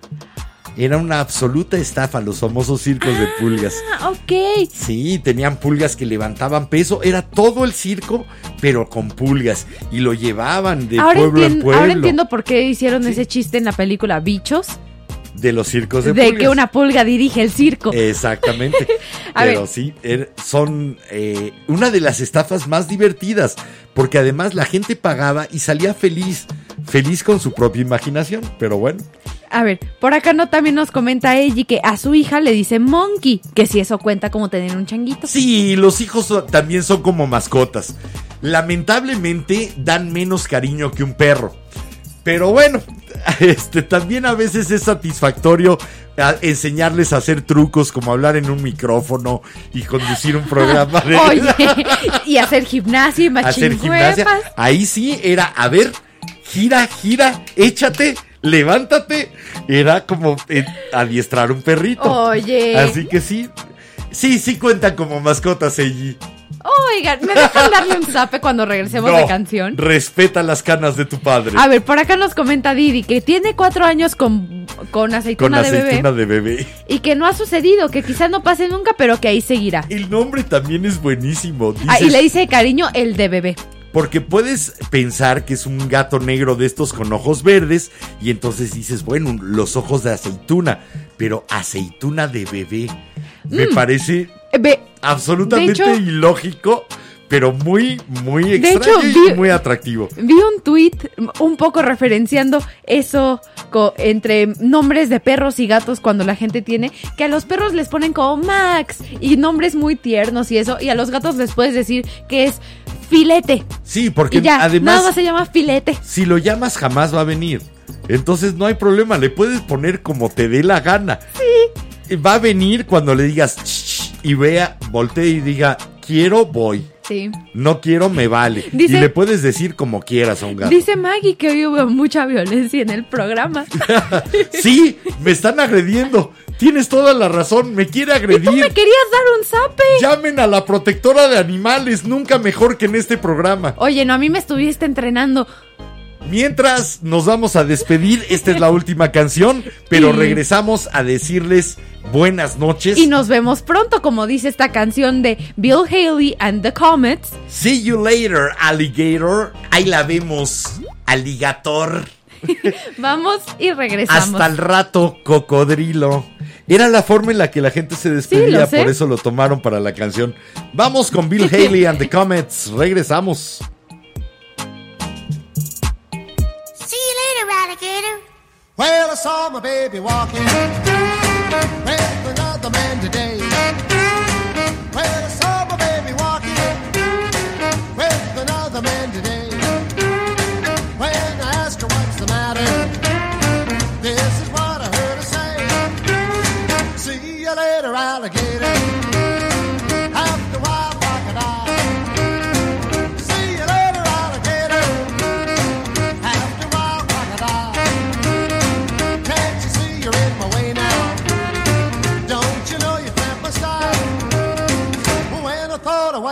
Era una absoluta estafa los famosos circos de pulgas. Ah, ok. Sí, tenían pulgas que levantaban peso. Era todo el circo, pero con pulgas. Y lo llevaban de Ahora, pueblo en pueblo. ahora entiendo por qué hicieron Sí. ese chiste en la película Bichos, De los circos de, de, pulgas. que una pulga dirige el circo. Exactamente. <laughs> Pero ver. sí, er- son eh, una de las estafas más divertidas. Porque además la gente pagaba y salía feliz. Feliz con su propia imaginación. Pero bueno. A ver, por acá no también nos comenta Eiji que a su hija le dice monkey, que si eso cuenta como tener un changuito. Sí, los hijos también son como mascotas. Lamentablemente dan menos cariño que un perro. Pero bueno, <laughs> este también a veces es satisfactorio enseñarles a hacer trucos como hablar en un micrófono y conducir un programa de <laughs> Oye, <laughs> y hacer gimnasia y hacer gimnasia. Ahí sí era, a ver, gira, gira, échate, levántate. Era como eh, adiestrar un perrito. Oye. Así que sí, sí, sí cuentan como mascotas, Eiji. Oigan, ¿me dejan darle un zape cuando regresemos de canción? Respeta las canas de tu padre. A ver, por acá nos comenta Didi que tiene cuatro años con, con con aceituna, de aceituna bebé de bebé. y que no ha sucedido, que quizás no pase nunca, pero que ahí seguirá. El nombre también es buenísimo. Ah, y Dices- le dice de cariño el de bebé. Porque puedes pensar que es un gato negro de estos con ojos verdes y entonces dices, bueno, los ojos de aceituna, pero aceituna de bebé. Me parece Eh, absolutamente hecho- ilógico, pero muy, muy extraño hecho, y muy atractivo. Vi un tweet un poco referenciando eso entre nombres de perros y gatos cuando la gente tiene, que a los perros les ponen como Max y nombres muy tiernos y eso, y a los gatos les puedes decir que es filete. Sí, porque ya, nada además, más se llama filete. si lo llamas jamás va a venir. Entonces no hay problema, le puedes poner como te dé la gana. Sí. Va a venir cuando le digas y vea, voltee y diga, quiero, voy. Sí. No quiero, me vale. Dice- y le puedes decir como quieras a un gato. Dice Maggie que hoy hubo mucha violencia en el programa. <laughs> Sí, me están agrediendo. Tienes toda la razón, me quiere y tú agredir. me querías dar un zape. Llamen a la protectora de animales, nunca mejor que en este programa. Oye, no, a mí me estuviste entrenando. Mientras nos vamos a despedir, esta es la última canción, pero regresamos a decirles buenas noches. Y nos vemos pronto, como dice esta canción de Bill Haley and the Comets. See you later, alligator. Ahí la vemos, alligator. <laughs> Vamos y regresamos. Hasta el rato, cocodrilo. Era la forma en la que la gente se despedía, por eso lo tomaron para la canción. Vamos con Bill Haley and the Comets. Regresamos. Well, I saw my baby walking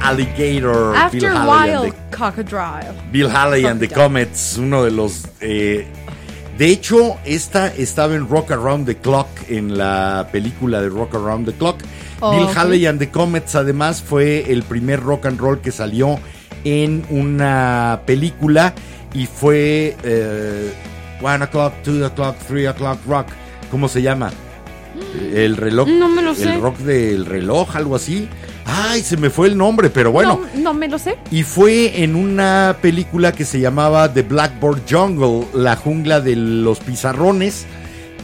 Alligator. After Bill the- crocodile. Bill Haley and the. Comets, uno de los... eh, de hecho, esta estaba en Rock Around the Clock, en la película de Rock Around the Clock. Oh, Bill. Haley and the Comets, además, fue el primer rock and roll que salió en una película y fue... eh, one o'clock, two o'clock, three o'clock rock. ¿Cómo se llama? El reloj. No me lo sé. El rock del reloj, algo así. Ay, se me fue el nombre, pero bueno. No, no me lo sé. Y fue en una película que se llamaba The Blackboard Jungle, la jungla de los pizarrones.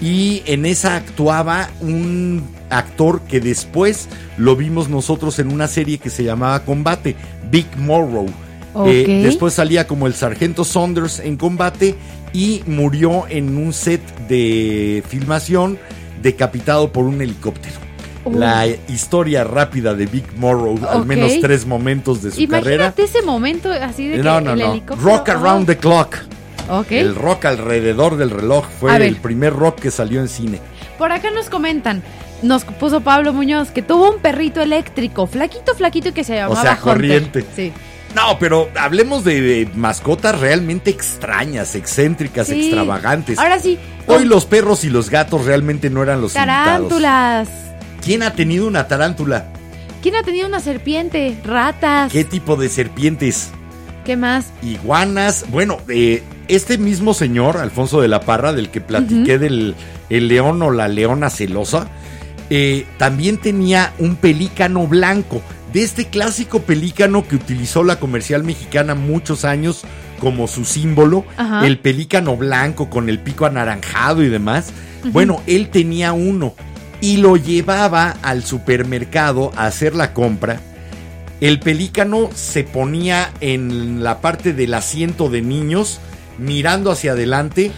Y en esa actuaba un actor que después lo vimos nosotros en una serie que se llamaba Combate, Big Morrow. Eh, después salía como el sargento Saunders en combate y murió en un set de filmación decapitado por un helicóptero. Oh. La historia rápida de Big Morrow, al menos tres momentos de su carrera. Imagínate ese momento así de que No, no, el no. helicóptero. Rock Around the Clock. Oh, ok. El rock alrededor del reloj fue el primer rock que salió en cine. Por acá nos comentan. Nos puso Pablo Muñoz que tuvo un perrito eléctrico, flaquito, flaquito y que se llamaba sea, Hunter. corriente. Sí. No, pero hablemos de, de mascotas realmente extrañas, excéntricas, Sí. extravagantes. Ahora sí. Hoy los perros y los gatos realmente no eran los invitados. ¿Quién ha tenido una tarántula? ¿Quién ha tenido una serpiente? Ratas. ¿Qué tipo de serpientes? ¿Qué más? Iguanas. Bueno, eh, este mismo señor, Alfonso de la Parra, del que platiqué del el león o la leona celosa, eh, también tenía un pelícano blanco. De este clásico pelícano que utilizó la comercial mexicana muchos años como su símbolo, Ajá. el pelícano blanco con el pico anaranjado y demás. Bueno, él tenía uno y lo llevaba al supermercado a hacer la compra. El pelícano se ponía en la parte del asiento de niños, mirando hacia adelante.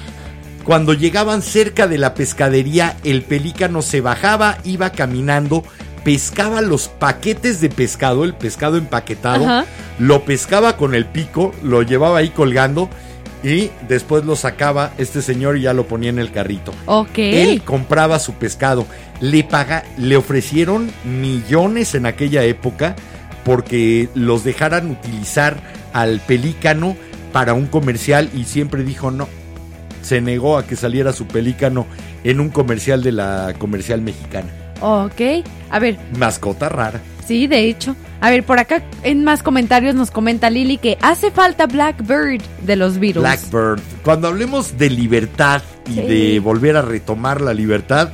Cuando llegaban cerca de la pescadería, el pelícano se bajaba, iba caminando, pescaba los paquetes de pescado, el pescado empaquetado, Ajá. lo pescaba con el pico, lo llevaba ahí colgando y después lo sacaba este señor y ya lo ponía en el carrito. Ok. Él compraba su pescado. Le paga, le ofrecieron millones en aquella época porque los dejaran utilizar al pelícano para un comercial y siempre dijo no. Se negó a que saliera su pelícano en un comercial de la comercial mexicana. Ok. A ver, Mascota rara. sí, de hecho. A ver, por acá en más comentarios nos comenta Lili que hace falta Blackbird de los Beatles. Blackbird. Cuando hablemos de libertad y Sí. de volver a retomar la libertad,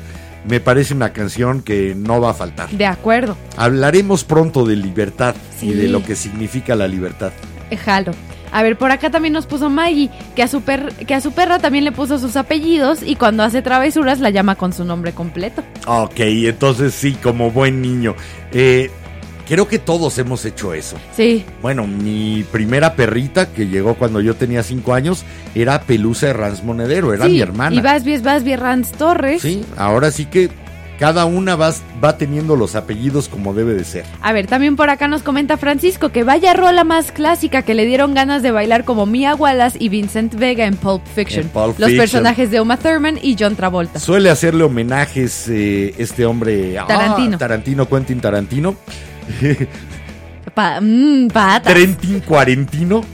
me parece una canción que no va a faltar. De acuerdo. Hablaremos pronto de libertad y de lo que significa la libertad. Eh, Jalo. A ver, por acá también nos puso Maggie, que a, su per- que a su perra también le puso sus apellidos y cuando hace travesuras la llama con su nombre completo. Ok, entonces sí, como buen niño. Eh, creo que todos hemos hecho eso. Sí. Bueno, mi primera perrita que llegó cuando yo tenía cinco años era Pelusa Herranz Monedero, era sí, mi hermana. Y Vasby Vasby Ranz Torres. Sí, ahora sí que cada una va, va teniendo los apellidos como debe de ser. A ver, también por acá nos comenta Francisco que vaya rola más clásica que le dieron ganas de bailar como Mia Wallace y Vincent Vega en Pulp Fiction. En Pulp Los Fiction. personajes de Uma Thurman y John Travolta. Suele hacerle homenajes eh, este hombre ah, Tarantino. Tarantino, Quentin Tarantino. <laughs> Pa- mm, patas. Trentin Cuarentino.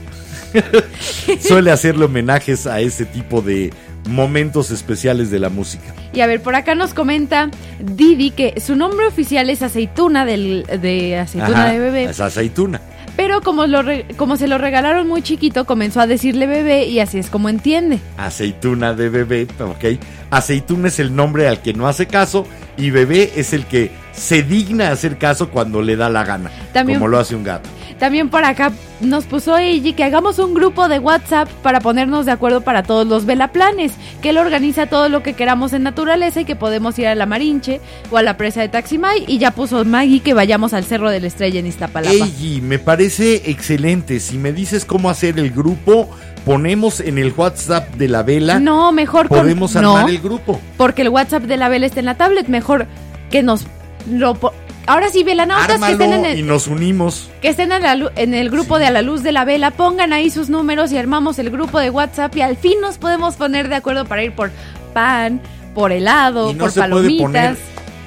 <laughs> Suele hacerle homenajes a ese tipo de momentos especiales de la música. Y a ver, por acá nos comenta Didi que su nombre oficial es aceituna del, de aceituna Ajá, de bebé. Es aceituna. Pero como, lo re- como se lo regalaron muy chiquito, comenzó a decirle bebé y así es como entiende. Aceituna de bebé, ok. Aceituna es el nombre al que no hace caso y bebé es el que se digna hacer caso cuando le da la gana, También- como lo hace un gato. También por acá nos puso Eiji que hagamos un grupo de WhatsApp para ponernos de acuerdo para todos los velaplanes, que él organiza todo lo que queramos en naturaleza y que podemos ir a la Marinche o a la presa de Taximay y ya puso Maggie que vayamos al Cerro de la Estrella en Iztapalapa. Eiji, me parece excelente. Si me dices cómo hacer el grupo, ponemos en el WhatsApp de la vela. No, mejor con- Podemos no, armar el grupo. porque el WhatsApp de la vela está en la tablet, mejor que nos lo Ahora sí, velanautas que estén en el, y nos unimos. que estén en, la en el grupo de A la Luz de la Vela, pongan ahí sus números y armamos el grupo de WhatsApp y al fin nos podemos poner de acuerdo para ir por pan, por helado, y no por se puede palomitas. poner.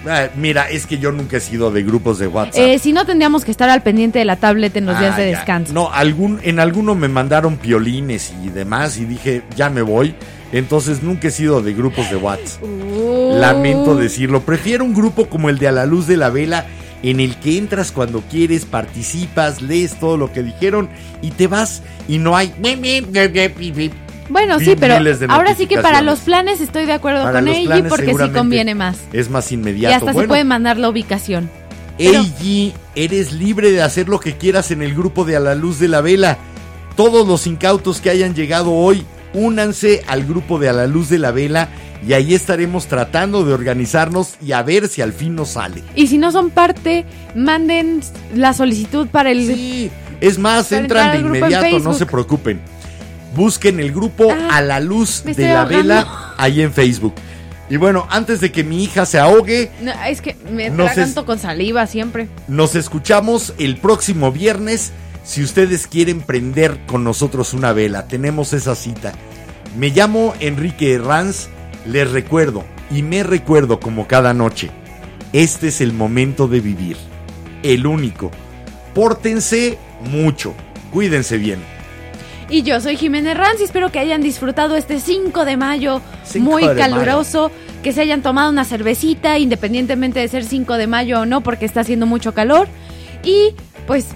Ah, mira, es que yo nunca he sido de grupos de WhatsApp. Eh, si no, tendríamos que estar al pendiente de la tablet en los días Ah, de ya. descanso. No, algún, en alguno me mandaron piolines y demás y dije, ya me voy. Entonces nunca he sido de grupos de WhatsApp. Uh. Lamento decirlo. Prefiero un grupo como el de A la Luz de la Vela, en el que entras cuando quieres, participas, lees todo lo que dijeron y te vas. Y no hay. Bueno, sí, pero ahora sí que para los planes estoy de acuerdo Para con Eiji porque sí conviene más. Es más Y inmediato. hasta se puede mandar la ubicación. Eiji, eres libre de hacer lo que quieras en el grupo de A la Luz de la Vela. Todos los incautos que hayan llegado hoy, únanse al grupo de A la Luz de la Vela y ahí estaremos tratando de organizarnos y a ver si al fin nos sale. Y si no son parte, manden la solicitud para el... Sí, es más, entran de en inmediato, no se preocupen. Busquen el grupo Ah, A la Luz de la ahogando. Vela ahí en Facebook. Y bueno, antes de que mi hija se ahogue, No, es que me si- con saliva siempre. Nos escuchamos el próximo viernes. Si ustedes quieren prender con nosotros una vela, tenemos esa cita. Me llamo Enrique Herranz, les recuerdo y me recuerdo como cada noche. Este es el momento de vivir, el único. Pórtense mucho, cuídense bien. Y yo soy Jiménez Ranz y espero que hayan disfrutado este 5 de mayo 5 muy de caluroso, que se hayan tomado una cervecita independientemente de ser 5 de mayo o no porque está haciendo mucho calor. Y pues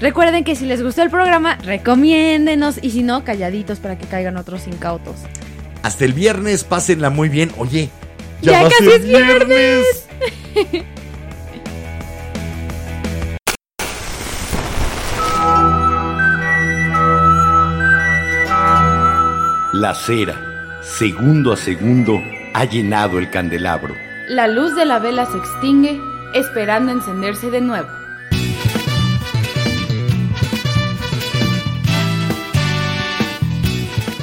recuerden que si les gustó el programa, recomiéndenos y si no, calladitos para que caigan otros incautos. Hasta el viernes, pásenla muy bien. Oye, Ya va a casi es viernes. La cera, segundo a segundo, ha llenado el candelabro. La luz de la vela se extingue, esperando encenderse de nuevo.